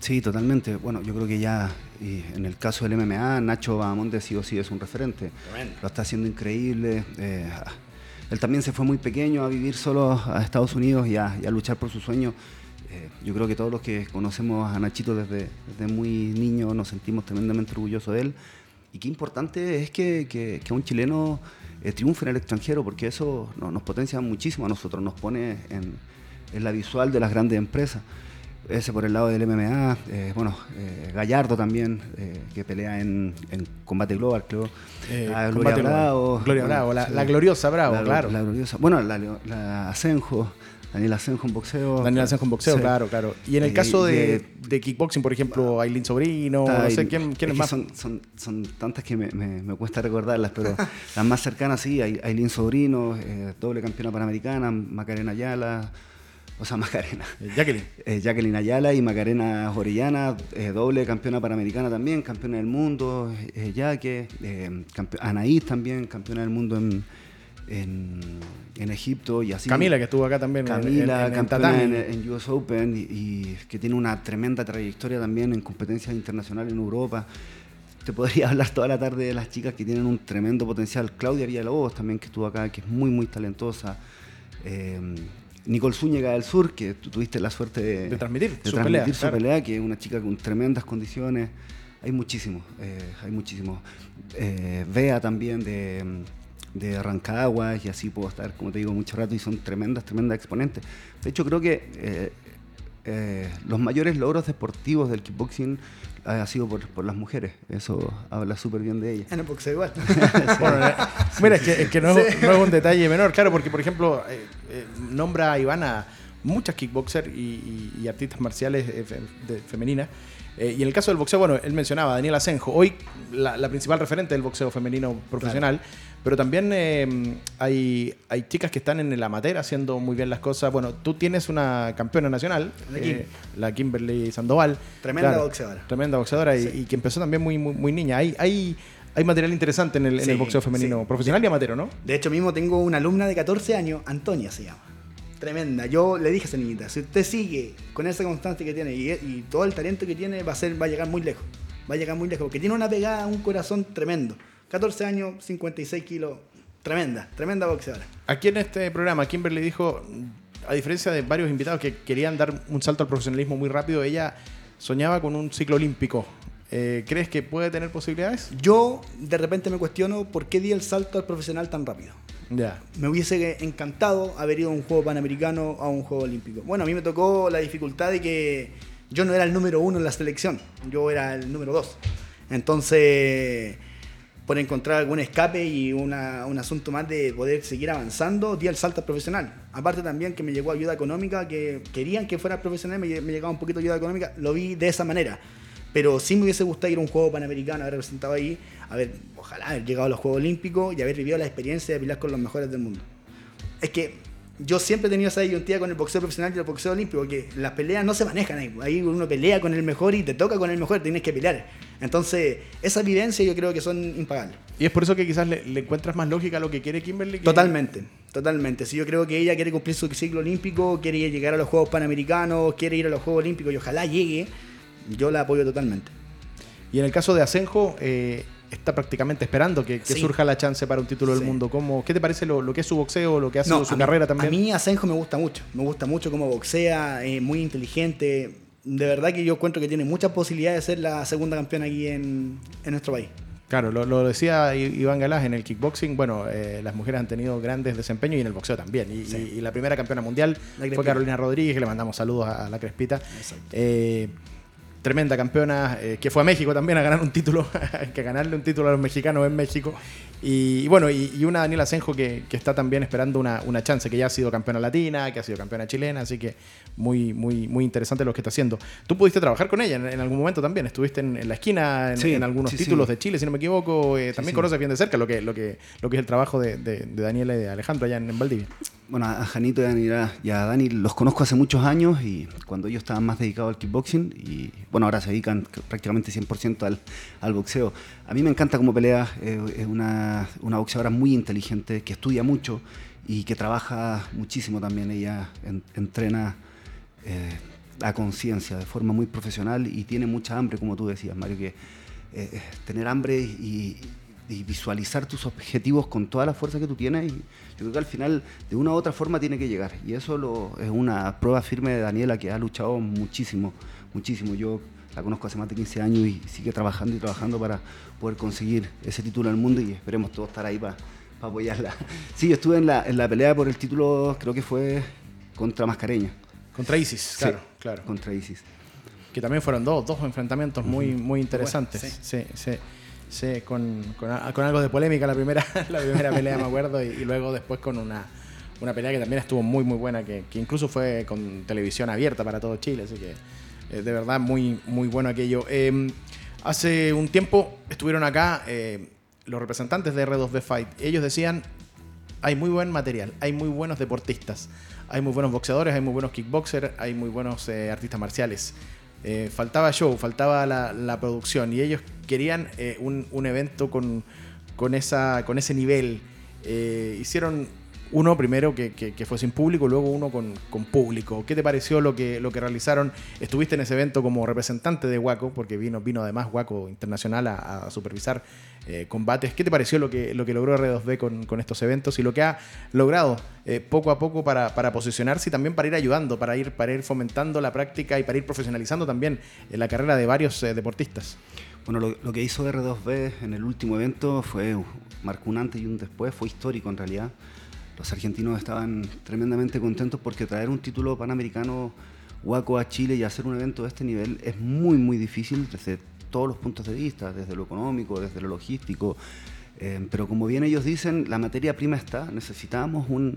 [SPEAKER 2] Sí, totalmente. Bueno, yo creo que ya en el caso del MMA, Nacho Bahamonde sí o sí es un referente. Lo está haciendo increíble. Eh, él también se fue muy pequeño a vivir solo a Estados Unidos y a, luchar por su sueño. Eh, yo creo que todos los que conocemos a Nachito desde, desde muy niño nos sentimos tremendamente orgullosos de él. Y qué importante es que, que, que un chileno eh, triunfe en el extranjero, porque eso nos potencia muchísimo a nosotros, nos pone en, la visual de las grandes empresas. Ese por el lado del MMA, eh, bueno, eh, Gallardo también, que pelea en, Combate Global, creo.
[SPEAKER 1] Gloria Bravo. Gloria Bravo, la, gloriosa Bravo, claro.
[SPEAKER 2] La gloriosa, bueno, la, la Asenjo. Daniel Asenjo en boxeo.
[SPEAKER 1] Daniel Asenjo en boxeo, claro, claro. Y en el caso de, kickboxing, por ejemplo, Aileen Sobrino, no sé quién, quién es, más.
[SPEAKER 2] Son, son, tantas que me, me, cuesta recordarlas, pero las más cercanas sí, Aileen Sobrino, eh, doble campeona panamericana, Macarena Ayala, o sea, Macarena.
[SPEAKER 1] Eh, Jacqueline.
[SPEAKER 2] Eh, Jacqueline Ayala y Macarena Orellana, doble campeona panamericana también, campeona del mundo, Jaque, Anaís también, campeona del mundo en en, Egipto y así.
[SPEAKER 1] Camila, que estuvo acá también.
[SPEAKER 2] Camila, campeona en, US Open y, que tiene una tremenda trayectoria también en competencias internacionales en Europa. Te podría hablar toda la tarde de las chicas que tienen un tremendo potencial. Claudia Villalobos también, que estuvo acá, que es muy, muy talentosa. Eh, Nicole Zúñiga del Sur, que tú tuviste la suerte de,
[SPEAKER 1] transmitir,
[SPEAKER 2] su, pelea, su pelea, que es una chica con tremendas condiciones. Hay muchísimos, eh, hay muchísimos. Eh, Bea también de de Arrancaguas y así puedo estar, como te digo, mucho rato y son tremendas, tremendas exponentes. De hecho, creo que eh, eh, los mayores logros deportivos del kickboxing ha sido por, las mujeres. Eso habla súper bien de ellas.
[SPEAKER 3] En el boxeo igual.
[SPEAKER 1] Eh, mira, es que, no, es un detalle menor, claro, porque por ejemplo, nombra a Ivana muchas kickboxers y, artistas marciales femeninas. Y en el caso del boxeo, bueno, él mencionaba a Daniela Asenjo, hoy la, principal referente del boxeo femenino profesional. Pero también eh, hay, hay chicas que están en el amateur haciendo muy bien las cosas. Bueno, tú tienes una campeona nacional, eh, la Kimberly Sandoval.
[SPEAKER 3] Tremenda boxeadora.
[SPEAKER 1] Tremenda boxeadora y, que empezó también muy, muy, muy niña. Hay, hay, hay material interesante en el, en el boxeo femenino, profesional y amateur, ¿no?
[SPEAKER 3] De hecho, mismo tengo una alumna de 14 años, Antonia se llama. Tremenda. Yo le dije a esa niñita, si usted sigue con esa constancia que tiene y, y todo el talento que tiene, va a, ser, va a llegar muy lejos. Va a llegar muy lejos, porque tiene una pegada, un corazón tremendo. 14 años, 56 kilos. Tremenda, tremenda boxeadora.
[SPEAKER 1] Aquí en este programa, Kimberly dijo, a diferencia de varios invitados que querían dar un salto al profesionalismo muy rápido, ella soñaba con un ciclo olímpico. Eh, ¿Crees que puede tener posibilidades?
[SPEAKER 3] Yo de repente me cuestiono por qué di el salto al profesional tan rápido.
[SPEAKER 1] Ya.
[SPEAKER 3] Me hubiese encantado haber ido a un juego panamericano a un juego olímpico. Bueno, a mí me tocó la dificultad de que yo no era el número uno en la selección, yo era el número dos. Entonces por encontrar algún escape y un asunto más de poder seguir avanzando, di el salto profesional. Aparte también que me llegó ayuda económica, que querían que fuera profesional, me, llegaba un poquito de ayuda económica, lo vi de esa manera. Pero sí me hubiese gustado ir a un juego panamericano, haber representado ahí, haber, ojalá haber llegado a los Juegos Olímpicos y haber vivido la experiencia de pelear con los mejores del mundo. Es que yo siempre he tenido esa disyuntiva con el boxeo profesional y el boxeo olímpico, porque las peleas no se manejan ahí. Ahí uno pelea con el mejor y te toca con el mejor, tienes que pelear. Entonces, esa vivencia yo creo que son impagables.
[SPEAKER 1] Y es por eso que quizás le, encuentras más lógica a lo que quiere Kimberly.
[SPEAKER 3] Totalmente, totalmente. Si yo creo que ella quiere cumplir su ciclo olímpico, quiere llegar a los Juegos Panamericanos, quiere ir a los Juegos Olímpicos y ojalá llegue, yo la apoyo totalmente.
[SPEAKER 1] Y en el caso de Asenjo, eh, está prácticamente esperando que, surja la chance para un título del mundo. ¿Cómo, ¿Qué te parece lo, que es su boxeo, lo que ha sido su carrera también?
[SPEAKER 3] A mí Asenjo me gusta mucho, me gusta mucho cómo boxea, es muy inteligente. de verdad que yo encuentro que tiene muchas posibilidades de ser la segunda campeona aquí en, en nuestro país.
[SPEAKER 1] Claro, lo, decía Iván Galás en el kickboxing. Bueno, eh, las mujeres han tenido grandes desempeños y en el boxeo también. Y, la primera campeona mundial fue Carolina Rodríguez, que le mandamos saludos a, la Crespita. Eh, tremenda campeona, eh, que fue a México también a ganar un título, que ganarle un título a los mexicanos en México. Y, bueno, y, una Daniela Senjo que, está también esperando una, chance, que ya ha sido campeona latina, que ha sido campeona chilena, así que muy, muy, muy interesante lo que está haciendo. Tú pudiste trabajar con ella en, algún momento también, estuviste en, la esquina en, algunos títulos de Chile, si no me equivoco, eh, también conoces bien de cerca lo que, lo que, lo que es el trabajo de, Daniela y de Alejandro allá en, Valdivia.
[SPEAKER 2] Bueno, a Janito y a, Dani los conozco hace muchos años y cuando ellos estaban más dedicados al kickboxing y bueno, ahora se dedican prácticamente 100% al, boxeo. A mí me encanta cómo pelea, eh, es una, una, boxeadora muy inteligente, que estudia mucho y que trabaja muchísimo también. Ella entrena eh, a conciencia de forma muy profesional y tiene mucha hambre, como tú decías, Mario, que eh, tener hambre y, visualizar tus objetivos con toda la fuerza que tú tienes. Y yo creo que al final, de una u otra forma, tiene que llegar. Y eso es una prueba firme de Daniela, que ha luchado muchísimo, muchísimo. Yo la conozco hace más de 15 años y sigue trabajando y trabajando para poder conseguir ese título el mundo y esperemos todos estar ahí para apoyarla. Sí, yo estuve en la, en la pelea por el título, creo que fue contra Mascareña.
[SPEAKER 1] Contra ISIS, claro, claro.
[SPEAKER 2] Contra ISIS.
[SPEAKER 1] Que también fueron dos, dos enfrentamientos muy, muy interesantes. sí, sí. sí. con, con, algo de polémica la primera, la primera pelea, me acuerdo, y, luego después con una, una pelea que también estuvo muy, muy buena, que, que incluso fue con televisión abierta para todo Chile, así que eh, de verdad, muy, muy bueno aquello. Em, hace un tiempo estuvieron acá eh, los representantes de R2B Fight. Ellos decían, hay muy buen material, hay muy buenos deportistas, hay muy buenos boxeadores, hay muy buenos kickboxers, hay muy buenos eh, artistas marciales. faltaba show, faltaba la, producción y ellos querían un, evento con, con, esa, con ese nivel. hicieron uno primero que, fue sin público, luego uno con, público. ¿Qué te pareció lo que, lo que realizaron? Estuviste en ese evento como representante de Waco, porque vino, vino además Waco Internacional a, supervisar eh, combates. ¿Qué te pareció lo que, lo que logró R2B con, estos eventos y lo que ha logrado eh, poco a poco para, posicionarse y también para ir ayudando, para ir, para ir fomentando la práctica y para ir profesionalizando también eh, la carrera de varios deportistas?
[SPEAKER 2] Bueno, lo, lo, que hizo R2B en el último evento fue, marcó un antes y un después, fue histórico en realidad los argentinos estaban tremendamente contentos porque traer un título panamericano Huaco a Chile y hacer un evento de este nivel es muy, muy difícil desde todos los puntos de vista, desde lo económico, desde lo logístico. Eh, pero como bien ellos dicen, la materia prima está, necesitamos un,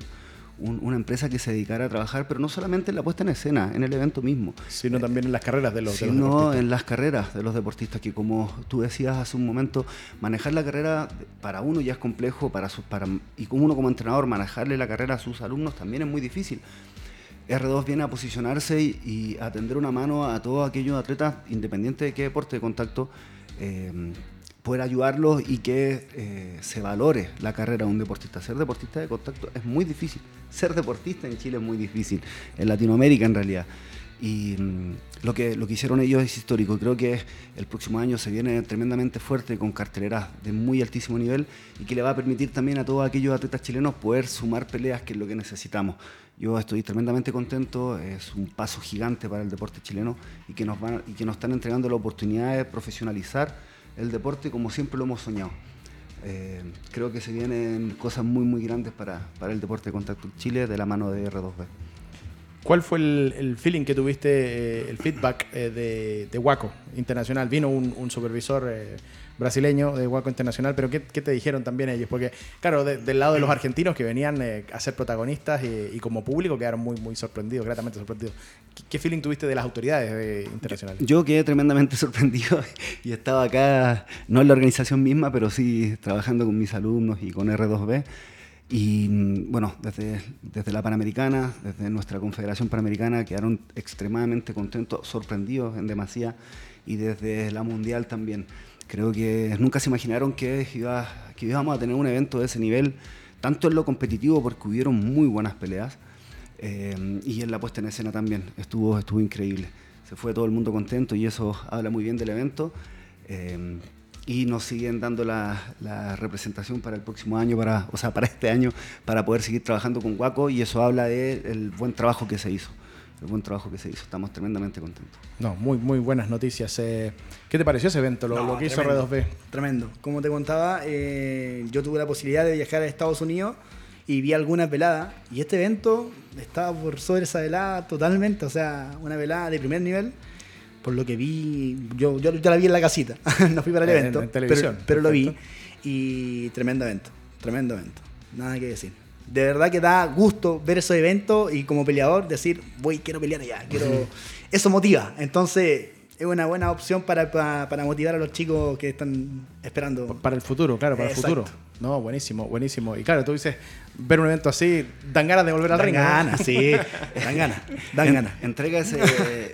[SPEAKER 2] una empresa que se dedicara a trabajar, pero no solamente en la puesta en escena, en el evento mismo.
[SPEAKER 1] Sino también en las carreras de los,
[SPEAKER 2] sino deportistas. en las carreras de los deportistas, que como tú decías hace un momento, manejar la carrera para uno ya es complejo, para, para y como uno como entrenador manejarle la carrera a sus alumnos también es muy difícil. R2 viene a posicionarse y, a tender una mano a todos aquellos atletas, independiente de qué deporte de contacto, eh, poder ayudarlos y que eh, se valore la carrera de un deportista. Ser deportista de contacto es muy difícil. Ser deportista en Chile es muy difícil, en Latinoamérica en realidad. Y mm, lo, que, lo que hicieron ellos es histórico. Creo que el próximo año se viene tremendamente fuerte con carteleras de muy altísimo nivel y que le va a permitir también a todos aquellos atletas chilenos poder sumar peleas, que es lo que necesitamos. Yo estoy tremendamente contento, es un paso gigante para el deporte chileno y que nos, van, y que nos están entregando la oportunidad de profesionalizar el deporte como siempre lo hemos soñado. Eh, creo que se vienen cosas muy, muy grandes para, para el deporte de contacto Chile de la mano de R2B.
[SPEAKER 1] ¿Cuál fue el, feeling que tuviste, eh, el feedback eh, de, de, Waco Internacional? Vino un, supervisor brasileño de Waco Internacional, pero ¿qué, te dijeron también ellos? Porque, claro, del lado de los argentinos que venían a ser protagonistas y, como público quedaron muy, muy sorprendidos, gratamente sorprendidos. ¿Qué, feeling tuviste de las autoridades internacionales?
[SPEAKER 2] Yo, quedé tremendamente sorprendido y estaba acá, no en la organización misma, pero sí trabajando con mis alumnos y con R2B. Y mm, bueno, desde, desde la Panamericana, desde nuestra Confederación Panamericana, quedaron extremadamente contentos, sorprendidos en demasía, y desde la Mundial también. Creo que nunca se imaginaron que, iba, que íbamos a tener un evento de ese nivel, tanto en lo competitivo, porque hubieron muy buenas peleas, eh, y en la puesta en escena también. Estuvo, estuvo increíble. Se fue todo el mundo contento y eso habla muy bien del evento. Eh, y nos siguen dando la, representación para el próximo año, para, o sea, para este año, para poder seguir trabajando con Guaco y eso habla del buen trabajo que se hizo. El buen trabajo que se hizo. Estamos tremendamente contentos.
[SPEAKER 1] No, muy, muy buenas noticias. Eh, ¿Qué te pareció ese evento, lo,
[SPEAKER 3] No,
[SPEAKER 1] lo que hizo
[SPEAKER 3] tremendo,
[SPEAKER 1] R2B?
[SPEAKER 3] Tremendo. Como te contaba, eh, yo tuve la posibilidad de viajar a Estados Unidos y vi algunas veladas. Y este evento estaba por sobre esa velada totalmente. O sea, una velada de primer nivel. Por lo que vi, yo, yo, yo la vi en la casita. no fui para el
[SPEAKER 1] En-
[SPEAKER 3] evento.
[SPEAKER 1] en televisión,
[SPEAKER 3] Pero, pero lo vi. Y tremendo evento. Tremendo evento. Nada que decir. De verdad que da gusto ver esos eventos y como peleador decir, voy, quiero pelear allá. Quiero... Eso motiva. Entonces, es una buena opción para, para, para motivar a los chicos que están esperando.
[SPEAKER 1] Para el futuro, claro, para
[SPEAKER 3] Exacto.
[SPEAKER 1] el futuro. No, buenísimo, buenísimo. Y claro, tú dices, ver un evento así, dan ganas de volver al
[SPEAKER 3] Dan
[SPEAKER 1] ring. ¿no?
[SPEAKER 3] ganas, sí. Dan ganas. Dan
[SPEAKER 2] En-
[SPEAKER 3] ganas.
[SPEAKER 2] Entrega ese,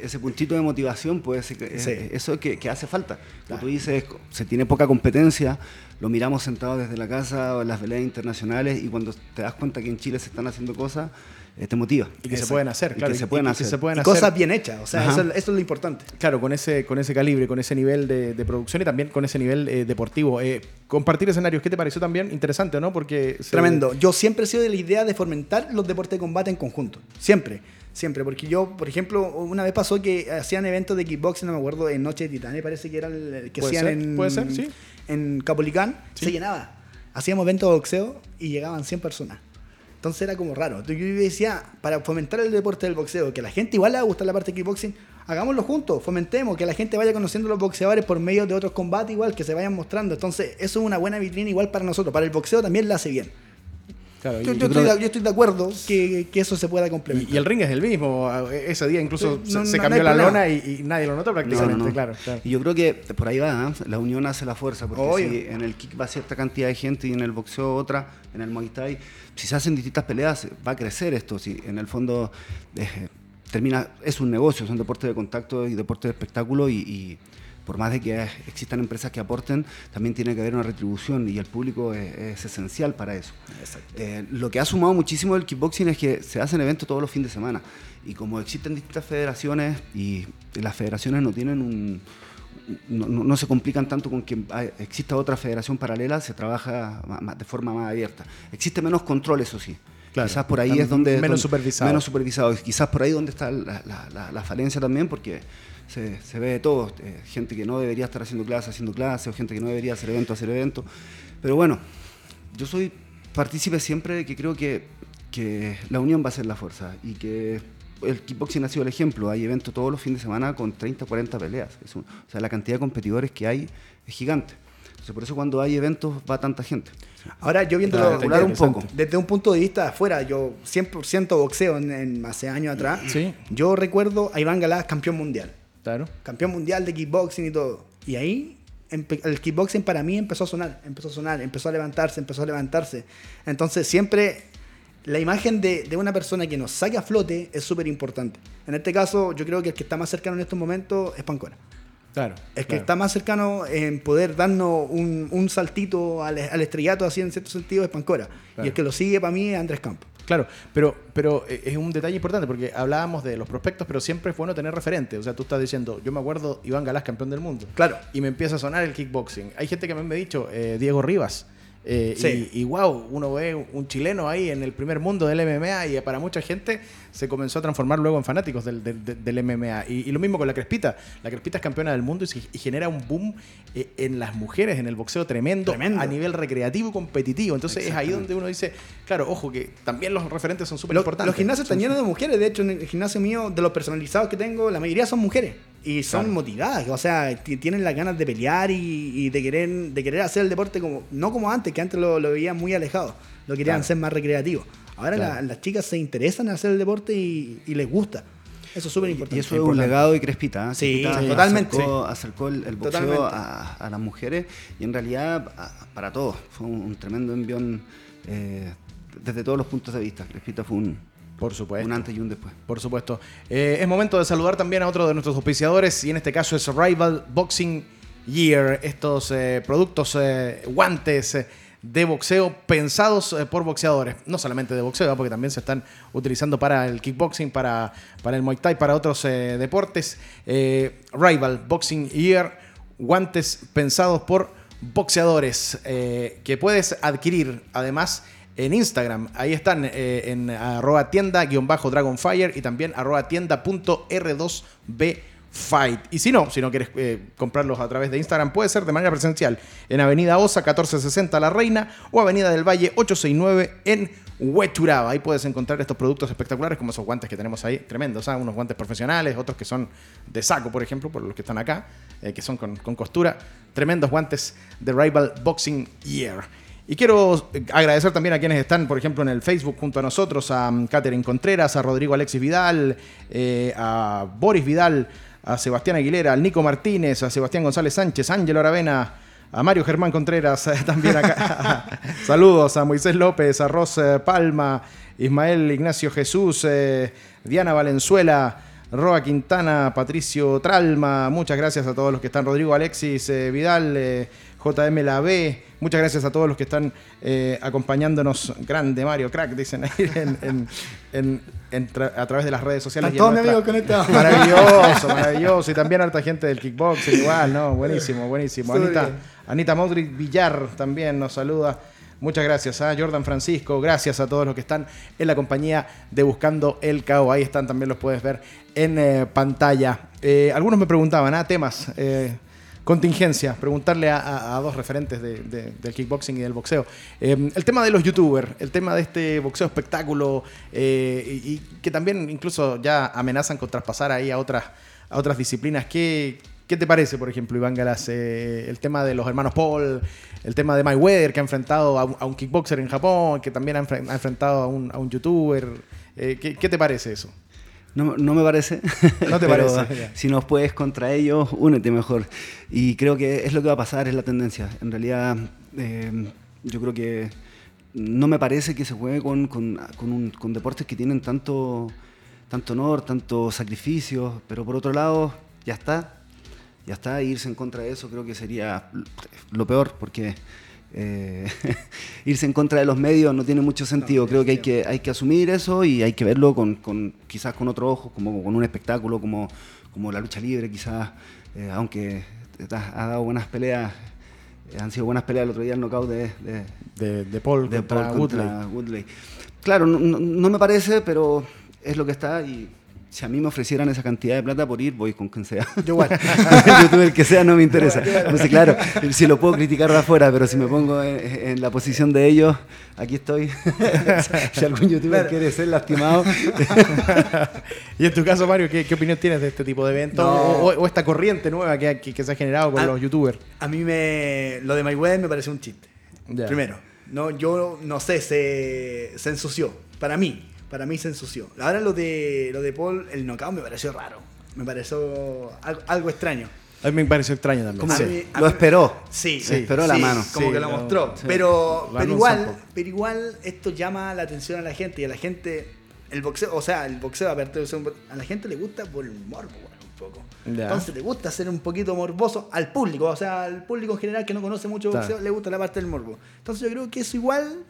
[SPEAKER 2] ese puntito de motivación, pues ese-
[SPEAKER 3] Sí.
[SPEAKER 2] eso que, que hace falta. Como
[SPEAKER 3] Claro.
[SPEAKER 2] tú dices, se tiene poca competencia, lo miramos sentados desde la casa o en las veleas internacionales y cuando te das cuenta que en Chile se están haciendo cosas, te motiva.
[SPEAKER 1] Y que se pueden hacer,
[SPEAKER 2] Y
[SPEAKER 1] claro.
[SPEAKER 2] que se pueden hacer.
[SPEAKER 1] se pueden
[SPEAKER 3] Y
[SPEAKER 1] hacer,
[SPEAKER 3] cosas bien hechas. O sea, eso, es- eso es lo importante.
[SPEAKER 1] Claro, con ese, con ese calibre, con ese nivel de, de producción y también con ese nivel eh, deportivo. Eh, compartir escenarios, ¿qué te pareció también? Interesante, ¿no? Porque... se-
[SPEAKER 3] Tremendo. Yo siempre he sido de la idea de fomentar los deportes de combate en conjunto. Siempre. Siempre. Porque yo, por ejemplo, una vez pasó que hacían eventos de kickboxing, no me acuerdo, en Noche de Titanes, parece que era el que
[SPEAKER 1] Puede
[SPEAKER 3] hacían
[SPEAKER 1] ser,
[SPEAKER 3] en,
[SPEAKER 1] puede ser, sí.
[SPEAKER 3] en Capolicán.
[SPEAKER 1] Sí.
[SPEAKER 3] Se llenaba. Hacíamos eventos de boxeo y llegaban 100 personas. Entonces era como raro. Entonces yo decía, para fomentar el deporte del boxeo, que a la gente igual le va a gustar la parte de kickboxing, hagámoslo juntos, fomentemos, que la gente vaya conociendo a los boxeadores por medio de otros combates igual, que se vayan mostrando. Entonces eso es una buena vitrina igual para nosotros. Para el boxeo también le hace bien.
[SPEAKER 1] Claro,
[SPEAKER 3] Yo, yo
[SPEAKER 2] yo
[SPEAKER 3] estoy, de, yo estoy de acuerdo que, que eso se pueda complementar.
[SPEAKER 1] y- y el ring es el mismo. Ese día incluso
[SPEAKER 3] Sí,
[SPEAKER 1] se,
[SPEAKER 3] no-
[SPEAKER 1] se
[SPEAKER 3] no-
[SPEAKER 1] cambió
[SPEAKER 3] no
[SPEAKER 1] la
[SPEAKER 3] problema.
[SPEAKER 1] lona y, y nadie lo notó prácticamente,
[SPEAKER 2] No, no, no.
[SPEAKER 1] claro. claro.
[SPEAKER 2] Y yo creo que por ahí va, ¿eh? la unión hace la fuerza, porque
[SPEAKER 3] Obvio.
[SPEAKER 2] si en el kick va cierta cantidad de gente y en el boxeo otra, en el Muay Thai, si se hacen distintas peleas va a crecer esto, si en el fondo eh, termina, es un negocio, son deportes de contacto y deportes de espectáculo y, y por más de que existan empresas que aporten, también tiene que haber una retribución y el público es, es esencial para eso. Eh, lo que ha sumado muchísimo el kickboxing es que se hacen eventos todos los fines de semana. Y como existen distintas federaciones y las federaciones no tienen un. No, no- no se complican tanto con que exista otra federación paralela, se trabaja de forma más abierta. Existe menos control, eso sí.
[SPEAKER 1] Claro,
[SPEAKER 2] quizás por ahí es donde.
[SPEAKER 1] menos
[SPEAKER 2] donde-
[SPEAKER 1] supervisado.
[SPEAKER 2] Menos supervisado. Quizás por ahí donde está la, la- la- la falencia también, porque se, se ve de todo. eh, gente que no debería estar haciendo clases, haciendo clases, o gente que no debería hacer eventos, hacer eventos. Pero bueno, yo soy partícipe siempre de que creo que, que la unión va a ser la fuerza y que el kickboxing ha sido el ejemplo. Hay eventos todos los fines de semana con 30, 40 peleas. Es un- o sea, la cantidad de competidores que hay es gigante. Entonces, por eso cuando hay eventos va tanta gente.
[SPEAKER 3] Ahora yo viéndolo
[SPEAKER 2] Para regular un poco.
[SPEAKER 3] desde un punto de vista de afuera, yo 100% boxeo en, en- hace años atrás,
[SPEAKER 1] Sí.
[SPEAKER 3] yo recuerdo a Iván Galás campeón mundial.
[SPEAKER 1] Claro.
[SPEAKER 3] campeón mundial de kickboxing y todo. Y ahí el kickboxing para mí empezó a sonar, empezó a sonar, empezó a levantarse, empezó a levantarse. Entonces siempre la imagen de, de una persona que nos saque a flote es súper importante. En este caso yo creo que el que está más cercano en estos momentos es Pancora.
[SPEAKER 1] Claro.
[SPEAKER 3] Es que
[SPEAKER 1] claro.
[SPEAKER 3] está más cercano en poder darnos un, un saltito al, al estrellato así en cierto sentido es Pancora.
[SPEAKER 1] Claro.
[SPEAKER 3] Y el que lo sigue para mí es Andrés Campos.
[SPEAKER 1] Claro, pero, pero eh, es un detalle importante porque hablábamos de los prospectos, pero siempre es bueno tener referentes. O sea, tú estás diciendo, yo me acuerdo Iván Galás, campeón del mundo.
[SPEAKER 3] Claro.
[SPEAKER 1] Y me empieza a sonar el kickboxing. Hay gente que me ha dicho, eh, Diego Rivas. Eh,
[SPEAKER 3] Sí.
[SPEAKER 1] y, y wow, uno ve un chileno ahí en el primer mundo del MMA y para mucha gente se comenzó a transformar luego en fanáticos del, del- del- MMA. Y, y lo mismo con la Crespita. La Crespita es campeona del mundo y, se- y genera un boom eh, en las mujeres, en el boxeo tremendo,
[SPEAKER 3] Tremendo.
[SPEAKER 1] a nivel recreativo y competitivo. Entonces es ahí donde uno dice, claro, ojo, que también los referentes son súper importantes.
[SPEAKER 3] los gimnasios están llenos de mujeres. De hecho, en el gimnasio mío, de los personalizados que tengo, la mayoría son mujeres. Y son
[SPEAKER 1] Claro.
[SPEAKER 3] motivadas. O sea, ti- tienen las ganas de pelear y, y de, querer, de querer hacer el deporte como no como antes, que antes lo, lo veían muy alejado. Lo querían
[SPEAKER 1] Claro.
[SPEAKER 3] hacer más recreativo. Ahora la- las chicas se interesan en hacer el deporte y, y les gusta. Eso es súper importante.
[SPEAKER 2] Y eso es un legado de Crespita. ¿eh?
[SPEAKER 3] Sí,
[SPEAKER 2] Crespita
[SPEAKER 3] sí, totalmente.
[SPEAKER 2] Acercó, acercó el, el boxeo a, a las mujeres y en realidad a- para todos. Fue un, un tremendo envión eh, desde todos los puntos de vista. Crespita fue un,
[SPEAKER 1] Por supuesto.
[SPEAKER 2] un antes y un después.
[SPEAKER 1] Por supuesto. Eh, es momento de saludar también a otro de nuestros auspiciadores y en este caso es Rival Boxing Year. Estos eh, productos, eh, guantes de boxeo pensados por boxeadores. No solamente de boxeo, porque también se están utilizando para el kickboxing, para, para el muay thai, para otros deportes. Rival Boxing Year, guantes pensados por boxeadores que puedes adquirir además en Instagram. Ahí están eh, en arroba tienda-dragonfire y también arroba tienda.r2b Fight. Y si no, si no quieres eh, comprarlos a través de Instagram, puede ser de manera presencial en Avenida Osa 1460 La Reina o Avenida del Valle 869 en Huechuraba. Ahí puedes encontrar estos productos espectaculares como esos guantes que tenemos ahí, tremendos, ¿sabes? unos guantes profesionales, otros que son de saco, por ejemplo, por los que están acá, eh, que son con, con costura. Tremendos guantes de Rival Boxing Year. Y quiero eh, agradecer también a quienes están, por ejemplo, en el Facebook junto a nosotros, a Catherine Contreras, a Rodrigo Alexis Vidal, a Boris Vidal, a Sebastián Aguilera, al Nico Martínez, a Sebastián González Sánchez, Ángelo Aravena, a Mario Germán Contreras, también acá. Saludos a Moisés López, a Ros Palma, Ismael Ignacio Jesús, eh, Diana Valenzuela, Roa Quintana, Patricio Tralma, muchas gracias a todos los que están, Rodrigo Alexis eh, Vidal, eh, JM La B, muchas gracias a todos los que están acompañándonos, grande Mario, crack, dicen ahí en, a través de las redes sociales.
[SPEAKER 3] Amigos conectados.
[SPEAKER 1] Maravilloso, maravilloso. Y también harta gente del kickboxing, igual, ¿no? Buenísimo, buenísimo. Anita, Anita Modric Villar también nos saluda. Muchas gracias a Jordan Francisco, gracias a todos los que están en la compañía de Buscando el Cao. Ahí están, también los puedes ver en eh, pantalla. Eh, algunos me preguntaban, ¿ah? Temas. Eh, contingencia, preguntarle a, dos referentes del kickboxing y del boxeo. Em, el tema de los youtubers, el tema de este boxeo espectáculo eh, y, que también incluso ya amenazan con traspasar ahí a otras, a otras disciplinas. ¿Qué, ¿Qué te parece, por ejemplo, Iván Galas, eh, el tema de los hermanos Paul, el tema de Mayweather, que ha enfrentado a un, kickboxer en Japón, que también ha, enfrentado a un, a un youtuber? Eh, ¿qué, te parece eso?
[SPEAKER 2] No, no me parece.
[SPEAKER 1] No te parece.
[SPEAKER 2] si nos puedes contra ellos, únete mejor. Y creo que es lo que va a pasar, es la tendencia. En realidad, eh, yo creo que no me parece que se juegue con, con, con, deportes que tienen tanto, tanto honor, tanto sacrificio, pero por otro lado, ya está. Ya está, irse en contra de eso creo que sería lo peor, porque eh, irse en contra de los medios no tiene mucho sentido. Creo que hay que, hay que asumir eso y hay que verlo con, quizás con otro ojo, como con un espectáculo, como, como la lucha libre, quizás, eh, aunque ha dado buenas peleas. Eh, han sido buenas peleas el otro día el knockout de,
[SPEAKER 1] de, Paul, contra,
[SPEAKER 2] Woodley. Claro, no me parece, pero es lo que está y si a mí me ofrecieran esa cantidad de plata por ir, voy con quien sea.
[SPEAKER 3] Yo igual.
[SPEAKER 2] el youtuber que sea no me interesa. Entonces, claro, si lo puedo criticar de afuera, pero si me pongo en, la posición de ellos, aquí estoy. si algún youtuber quiere ser lastimado.
[SPEAKER 1] y en tu caso, Mario, ¿qué, opinión tienes de este tipo de eventos? O, esta corriente nueva que, que, se ha generado con los youtubers?
[SPEAKER 3] A mí me, lo de Mayweather me parece un chiste. Primero, no, yo no sé, se, se ensució. Para mí, para mí se ensució. Ahora lo de, lo de Paul, el knockout me pareció raro. Me pareció algo, extraño.
[SPEAKER 1] A mí me pareció extraño también.
[SPEAKER 2] lo esperó.
[SPEAKER 3] Sí,
[SPEAKER 2] sí esperó la mano.
[SPEAKER 3] Como que lo mostró. pero, pero igual, pero igual esto llama la atención a la gente y a la gente, el boxeo, o sea, el boxeo aparte a la gente le gusta por el morbo, un poco. Entonces le gusta ser un poquito morboso al público, o sea, al público en general que no conoce mucho boxeo le gusta la parte del morbo. Entonces yo creo que eso igual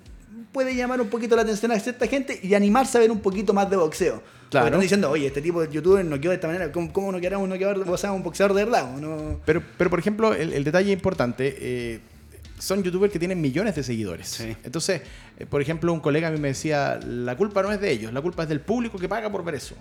[SPEAKER 3] puede llamar un poquito la atención a cierta gente y animarse a ver un poquito más de boxeo. Claro. están diciendo, oye, este tipo de youtuber no quedó de esta manera, ¿cómo, no queramos no quedar, o sea, un boxeador de verdad? No?
[SPEAKER 1] Pero, pero, por ejemplo, el, detalle importante, eh, son youtubers que tienen millones de seguidores. Entonces, eh, por ejemplo, un colega a mí me decía, la culpa no es de ellos, la culpa es del público que paga por ver eso.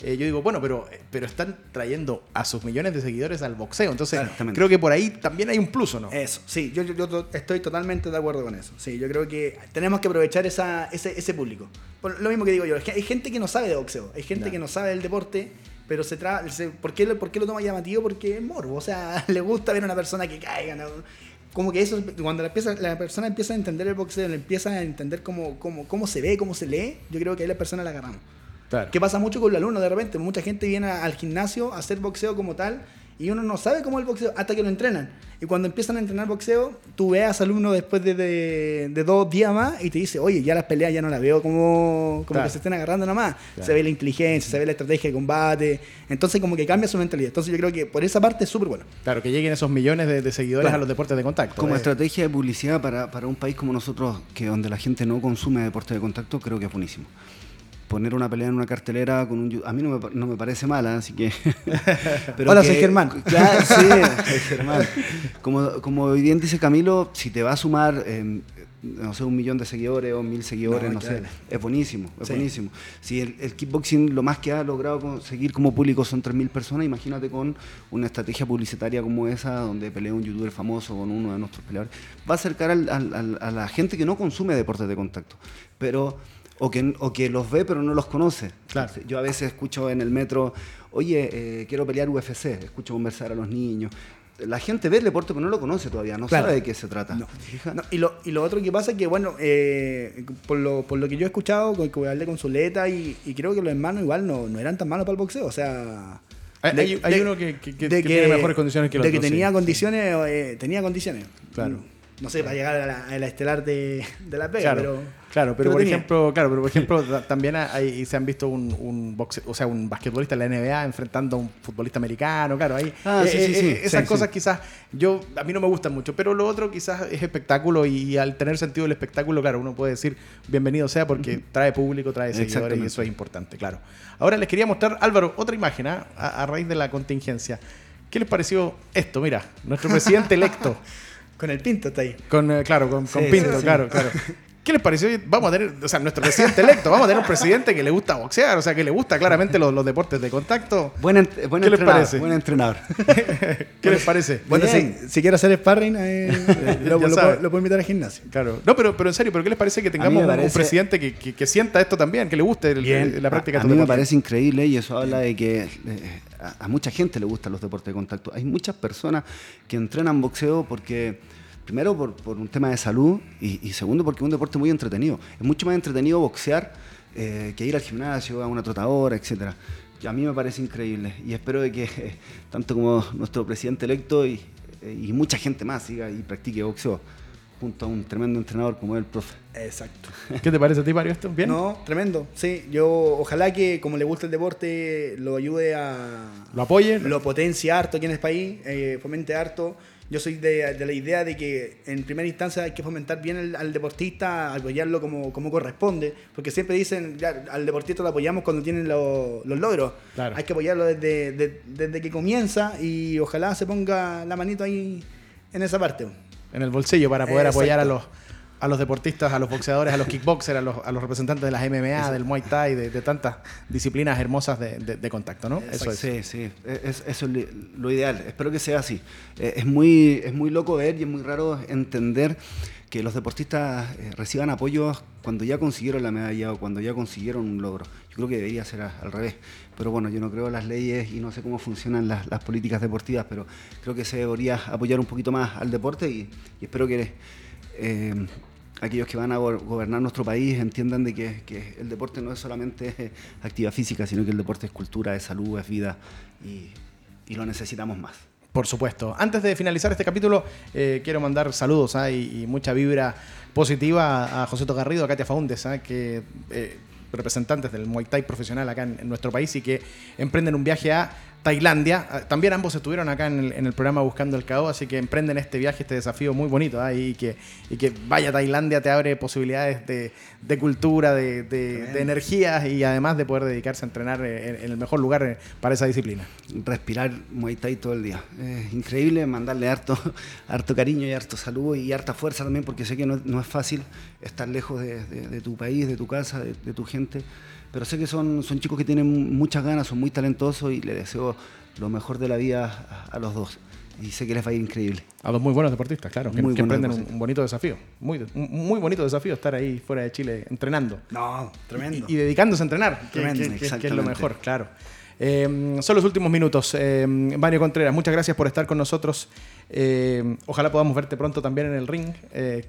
[SPEAKER 1] Eh, yo digo, bueno, pero, pero están trayendo a sus millones de seguidores al boxeo. Entonces, creo que por ahí también hay un plus, ¿o no?
[SPEAKER 3] Eso, sí, yo, yo, estoy totalmente de acuerdo con eso. Sí, yo creo que tenemos que aprovechar esa, ese, ese público. lo mismo que digo yo, hay gente que no sabe de boxeo, hay gente que no sabe del deporte, pero se trata. ¿por, qué, ¿Por qué lo toma llamativo? Porque es morbo, o sea, le gusta ver a una persona que caiga, como que eso, cuando la, la, persona empieza a entender el boxeo, le empieza a entender cómo, cómo, cómo se ve, cómo se lee, yo creo que ahí la persona la agarramos. Que pasa mucho con los alumnos de repente. Mucha gente viene al gimnasio a hacer boxeo como tal y uno no sabe cómo es el boxeo hasta que lo entrenan. Y cuando empiezan a entrenar boxeo, tú veas al alumno después de, dos días más y te dice, oye, ya las peleas ya no las veo como, como que se estén agarrando nada más. Se ve la inteligencia, se ve la estrategia de combate. Entonces como que cambia su mentalidad. Entonces yo creo que por esa parte es súper bueno.
[SPEAKER 1] Claro, que lleguen esos millones de, seguidores a los deportes de contacto.
[SPEAKER 2] Como eh. estrategia de publicidad para, para un país como nosotros, que donde la gente no consume deportes de contacto, creo que es buenísimo poner una pelea en una cartelera con un a mí no me, no me parece mala así que
[SPEAKER 3] hola soy Germán
[SPEAKER 2] sí Germán como, como bien dice Camilo si te va a sumar em, no sé, un millón de seguidores o mil seguidores,
[SPEAKER 3] No,
[SPEAKER 2] no, sé.
[SPEAKER 3] claro.
[SPEAKER 2] Es buenísimo, es
[SPEAKER 3] Sí.
[SPEAKER 2] buenísimo. Si el, el kickboxing lo más que ha logrado conseguir como público son 3.000 personas, imagínate con una estrategia publicitaria como esa, donde pelea un youtuber famoso con uno de nuestros peleadores. Va a acercar al- al- al- a la gente que no consume deportes de contacto, pero o que, o que los ve pero no los conoce.
[SPEAKER 1] Claro.
[SPEAKER 2] Yo a veces escucho en el metro, oye, eh, quiero pelear UFC, escucho conversar a los niños. La gente ve el deporte pero no lo conoce todavía, no
[SPEAKER 3] Claro.
[SPEAKER 2] sabe de qué se trata.
[SPEAKER 3] No. Y, lo, y lo otro que pasa es que, bueno, eh, por, lo, por lo que yo he escuchado, con que hablé con Zuleta y, y creo que los hermanos igual no, no eran tan malos para el boxeo. O sea.
[SPEAKER 1] Hay-
[SPEAKER 3] de-
[SPEAKER 1] hay- hay
[SPEAKER 3] de-
[SPEAKER 1] uno que- que- que-
[SPEAKER 3] de
[SPEAKER 1] que tiene mejores condiciones que el
[SPEAKER 3] De que tenía
[SPEAKER 1] sí.
[SPEAKER 3] condiciones, eh, tenía condiciones.
[SPEAKER 1] Claro.
[SPEAKER 3] No sé, para llegar a la, a la estelar de, de la pega,
[SPEAKER 1] Claro,
[SPEAKER 3] pero.
[SPEAKER 1] Claro, pero por
[SPEAKER 3] tenía.
[SPEAKER 1] ejemplo, claro, pero por ejemplo, ta- también hay, se han visto un, un boxe- o sea, un basquetbolista de la NBA enfrentando a un futbolista americano, claro, ahí
[SPEAKER 2] Ah, sí,
[SPEAKER 1] eh,
[SPEAKER 2] sí,
[SPEAKER 1] eh,
[SPEAKER 2] sí,
[SPEAKER 1] esas
[SPEAKER 2] sí,
[SPEAKER 1] cosas
[SPEAKER 2] sí.
[SPEAKER 1] quizás yo a mí no me gustan mucho, pero lo otro quizás es espectáculo y, al tener sentido el espectáculo, claro, uno puede decir bienvenido sea porque trae público, trae seguidores y eso es importante, claro. Ahora les quería mostrar Álvaro otra imagen ¿ah? a, a raíz de la contingencia. ¿Qué les pareció esto? Mira, nuestro presidente electo.
[SPEAKER 3] Con el pinto está ahí.
[SPEAKER 1] Con, eh, claro, con, con
[SPEAKER 2] Sí,
[SPEAKER 1] Pinto,
[SPEAKER 2] sí, sí.
[SPEAKER 1] claro, claro. ¿Qué les pareció? Vamos a tener, o sea, nuestro presidente electo, vamos a tener un presidente que le gusta boxear, o sea, que le gusta claramente los, los deportes de contacto.
[SPEAKER 2] Buen, ent- buen
[SPEAKER 1] ¿Qué les parece?
[SPEAKER 2] buen entrenador.
[SPEAKER 1] ¿Qué les parece?
[SPEAKER 3] Bueno, si, si quiere hacer sparring, eh, lo, lo puedo, lo puedo invitar al gimnasio.
[SPEAKER 1] Claro. No, pero, pero en serio, ¿pero qué les parece que tengamos un- presidente que, que- que sienta esto también, que le guste el- la práctica
[SPEAKER 2] a, a mí me parece increíble y eso habla de que eh, a, a mucha gente le gustan los deportes de contacto. Hay muchas personas que entrenan boxeo porque, primero, por, por un tema de salud y, y segundo, porque es un deporte muy entretenido. Es mucho más entretenido boxear eh, que ir al gimnasio, a una trotadora, etcétera. Y a mí me parece increíble y espero de que eh, tanto como nuestro presidente electo y, eh, y mucha gente más siga y practique boxeo junto a un tremendo entrenador como el profe.
[SPEAKER 3] Exacto.
[SPEAKER 1] ¿Qué te parece a ti, Mario, esto? ¿Bien?
[SPEAKER 3] No, tremendo. Sí, yo ojalá que como le gusta el deporte lo ayude a...
[SPEAKER 1] ¿Lo apoye?
[SPEAKER 3] Lo potencie harto aquí en el país, eh, fomente harto. Yo soy de, de la idea de que en primera instancia hay que fomentar bien el- al deportista, apoyarlo como, como corresponde, porque siempre dicen, ya, al deportista lo apoyamos cuando tienen lo- los logros.
[SPEAKER 1] Claro.
[SPEAKER 3] Hay que apoyarlo desde, de- desde que comienza y ojalá se ponga la manito ahí en esa parte.
[SPEAKER 1] En el bolsillo para poder
[SPEAKER 3] Exacto.
[SPEAKER 1] apoyar a los, a los deportistas, a los boxeadores, a los kickboxers, a los, a los representantes de las MMA, del Muay Thai, de, de tantas disciplinas hermosas de, de- de contacto, ¿no? Eso es.
[SPEAKER 2] Sí, sí, es, eso es lo ideal. Espero que sea así. Eh, es, muy, es muy loco ver y es muy raro entender que los deportistas eh, reciban apoyos cuando ya consiguieron la medalla o cuando ya consiguieron un logro. Yo creo que debería ser a- al revés. Pero bueno, yo no creo las leyes y no sé cómo funcionan las, las políticas deportivas, pero creo que se debería apoyar un poquito más al deporte y, y espero que eh, aquellos que van a go- gobernar nuestro país entiendan de que, que el deporte no es solamente eh, actividad física, sino que el deporte es cultura, es salud, es vida y, y lo necesitamos más.
[SPEAKER 1] Por supuesto. Antes de finalizar este capítulo, eh, quiero mandar saludos ¿ah? y, mucha vibra positiva a Joseto Garrido, a Katia Faúndes, ¿ah? que eh, representantes del Muay Thai profesional acá en, en nuestro país y que emprenden un viaje a Tailandia. Ah, También ambos estuvieron acá en el, en el programa Buscando el KO, así que emprenden este viaje, este desafío muy bonito. ¿ah? Y, que, y que vaya Tailandia te abre posibilidades de, de cultura, de, de- de energías y además de poder dedicarse a entrenar en, en el mejor lugar eh, para esa disciplina.
[SPEAKER 2] Respirar Muay Thai todo el día. Es increíble mandarle harto, harto cariño y harto salud y harta fuerza también, porque sé que no, no es fácil estar lejos de, tu país, de tu casa, de tu gente. Pero sé que son, son chicos que tienen muchas ganas, son muy talentosos y les deseo lo mejor de la vida a, a los dos. Y sé que les va a ir increíble.
[SPEAKER 1] A dos muy buenos deportistas, claro, que, que un, bonito desafío. Muy, un muy bonito desafío estar ahí fuera de Chile entrenando.
[SPEAKER 3] No, tremendo.
[SPEAKER 1] Y, y dedicándose a entrenar,
[SPEAKER 3] Tremendo,
[SPEAKER 1] que- que- que es lo mejor, claro. Eh, son los últimos minutos. Eh, Mario Contreras, muchas gracias por estar con nosotros. Eh, ojalá podamos verte pronto también en el ring, eh,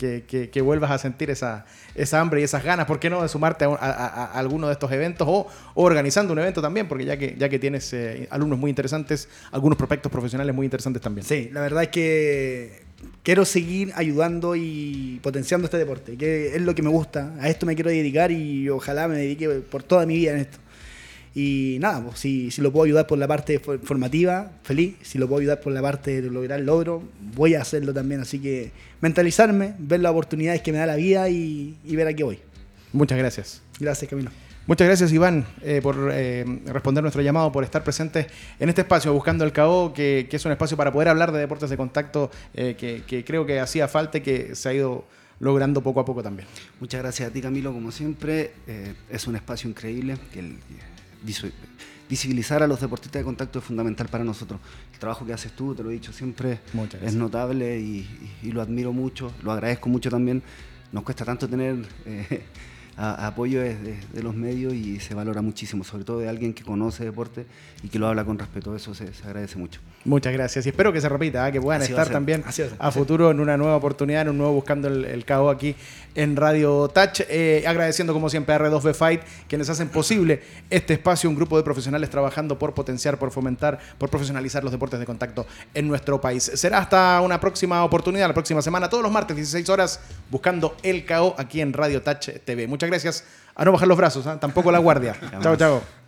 [SPEAKER 1] que, vuelvas a sentir esa, hambre y esas ganas, ¿por qué no?, de sumarte a, un- a- a- a alguno de estos eventos o, o organizando un evento también, porque ya que, ya que tienes eh, alumnos muy interesantes, algunos prospectos profesionales muy interesantes también.
[SPEAKER 3] Sí, la verdad es que quiero seguir ayudando y potenciando este deporte, que es lo que me gusta. A esto me quiero dedicar y ojalá me dedique por toda mi vida en esto. Y nada, pues, si, si lo puedo ayudar por la parte for- formativa, feliz. Si lo puedo ayudar por la parte de lograr logro, voy a hacerlo también. Así que mentalizarme, ver las oportunidades que me da la vida y, y ver a qué voy.
[SPEAKER 1] Muchas gracias.
[SPEAKER 3] Gracias, Camilo.
[SPEAKER 1] Muchas gracias, Iván, eh, por eh, responder nuestro llamado, por estar presente en este espacio, buscando el KO, que, que es un espacio para poder hablar de deportes de contacto, eh, que, que creo que hacía falta y que se ha ido logrando poco a poco también.
[SPEAKER 2] Muchas gracias a ti, Camilo, como siempre. Eh, es un espacio increíble que el, visibilizar a los deportistas de contacto es fundamental para nosotros. El trabajo que haces tú, te lo he dicho siempre, es notable y, lo admiro mucho, lo agradezco mucho también. Nos cuesta tanto tener eh, apoyo de, los medios y se valora muchísimo, sobre todo de alguien que conoce deporte y que lo habla con respeto. Eso se, agradece mucho.
[SPEAKER 1] Muchas gracias y espero que se repita, ¿eh? que puedan estar también a, futuro en una nueva oportunidad, en un nuevo Buscando el, el Cabo aquí en Radio Touch. Eh, agradeciendo como siempre a R2B Fight, quienes hacen posible este espacio, un grupo de profesionales trabajando por potenciar, por fomentar, por profesionalizar los deportes de contacto en nuestro país. Será hasta una próxima oportunidad, la próxima semana, todos los martes, 16 horas, buscando el KO aquí en Radio Touch TV. Muchas gracias. A no bajar los brazos, ¿ah? tampoco la guardia. chao, chao.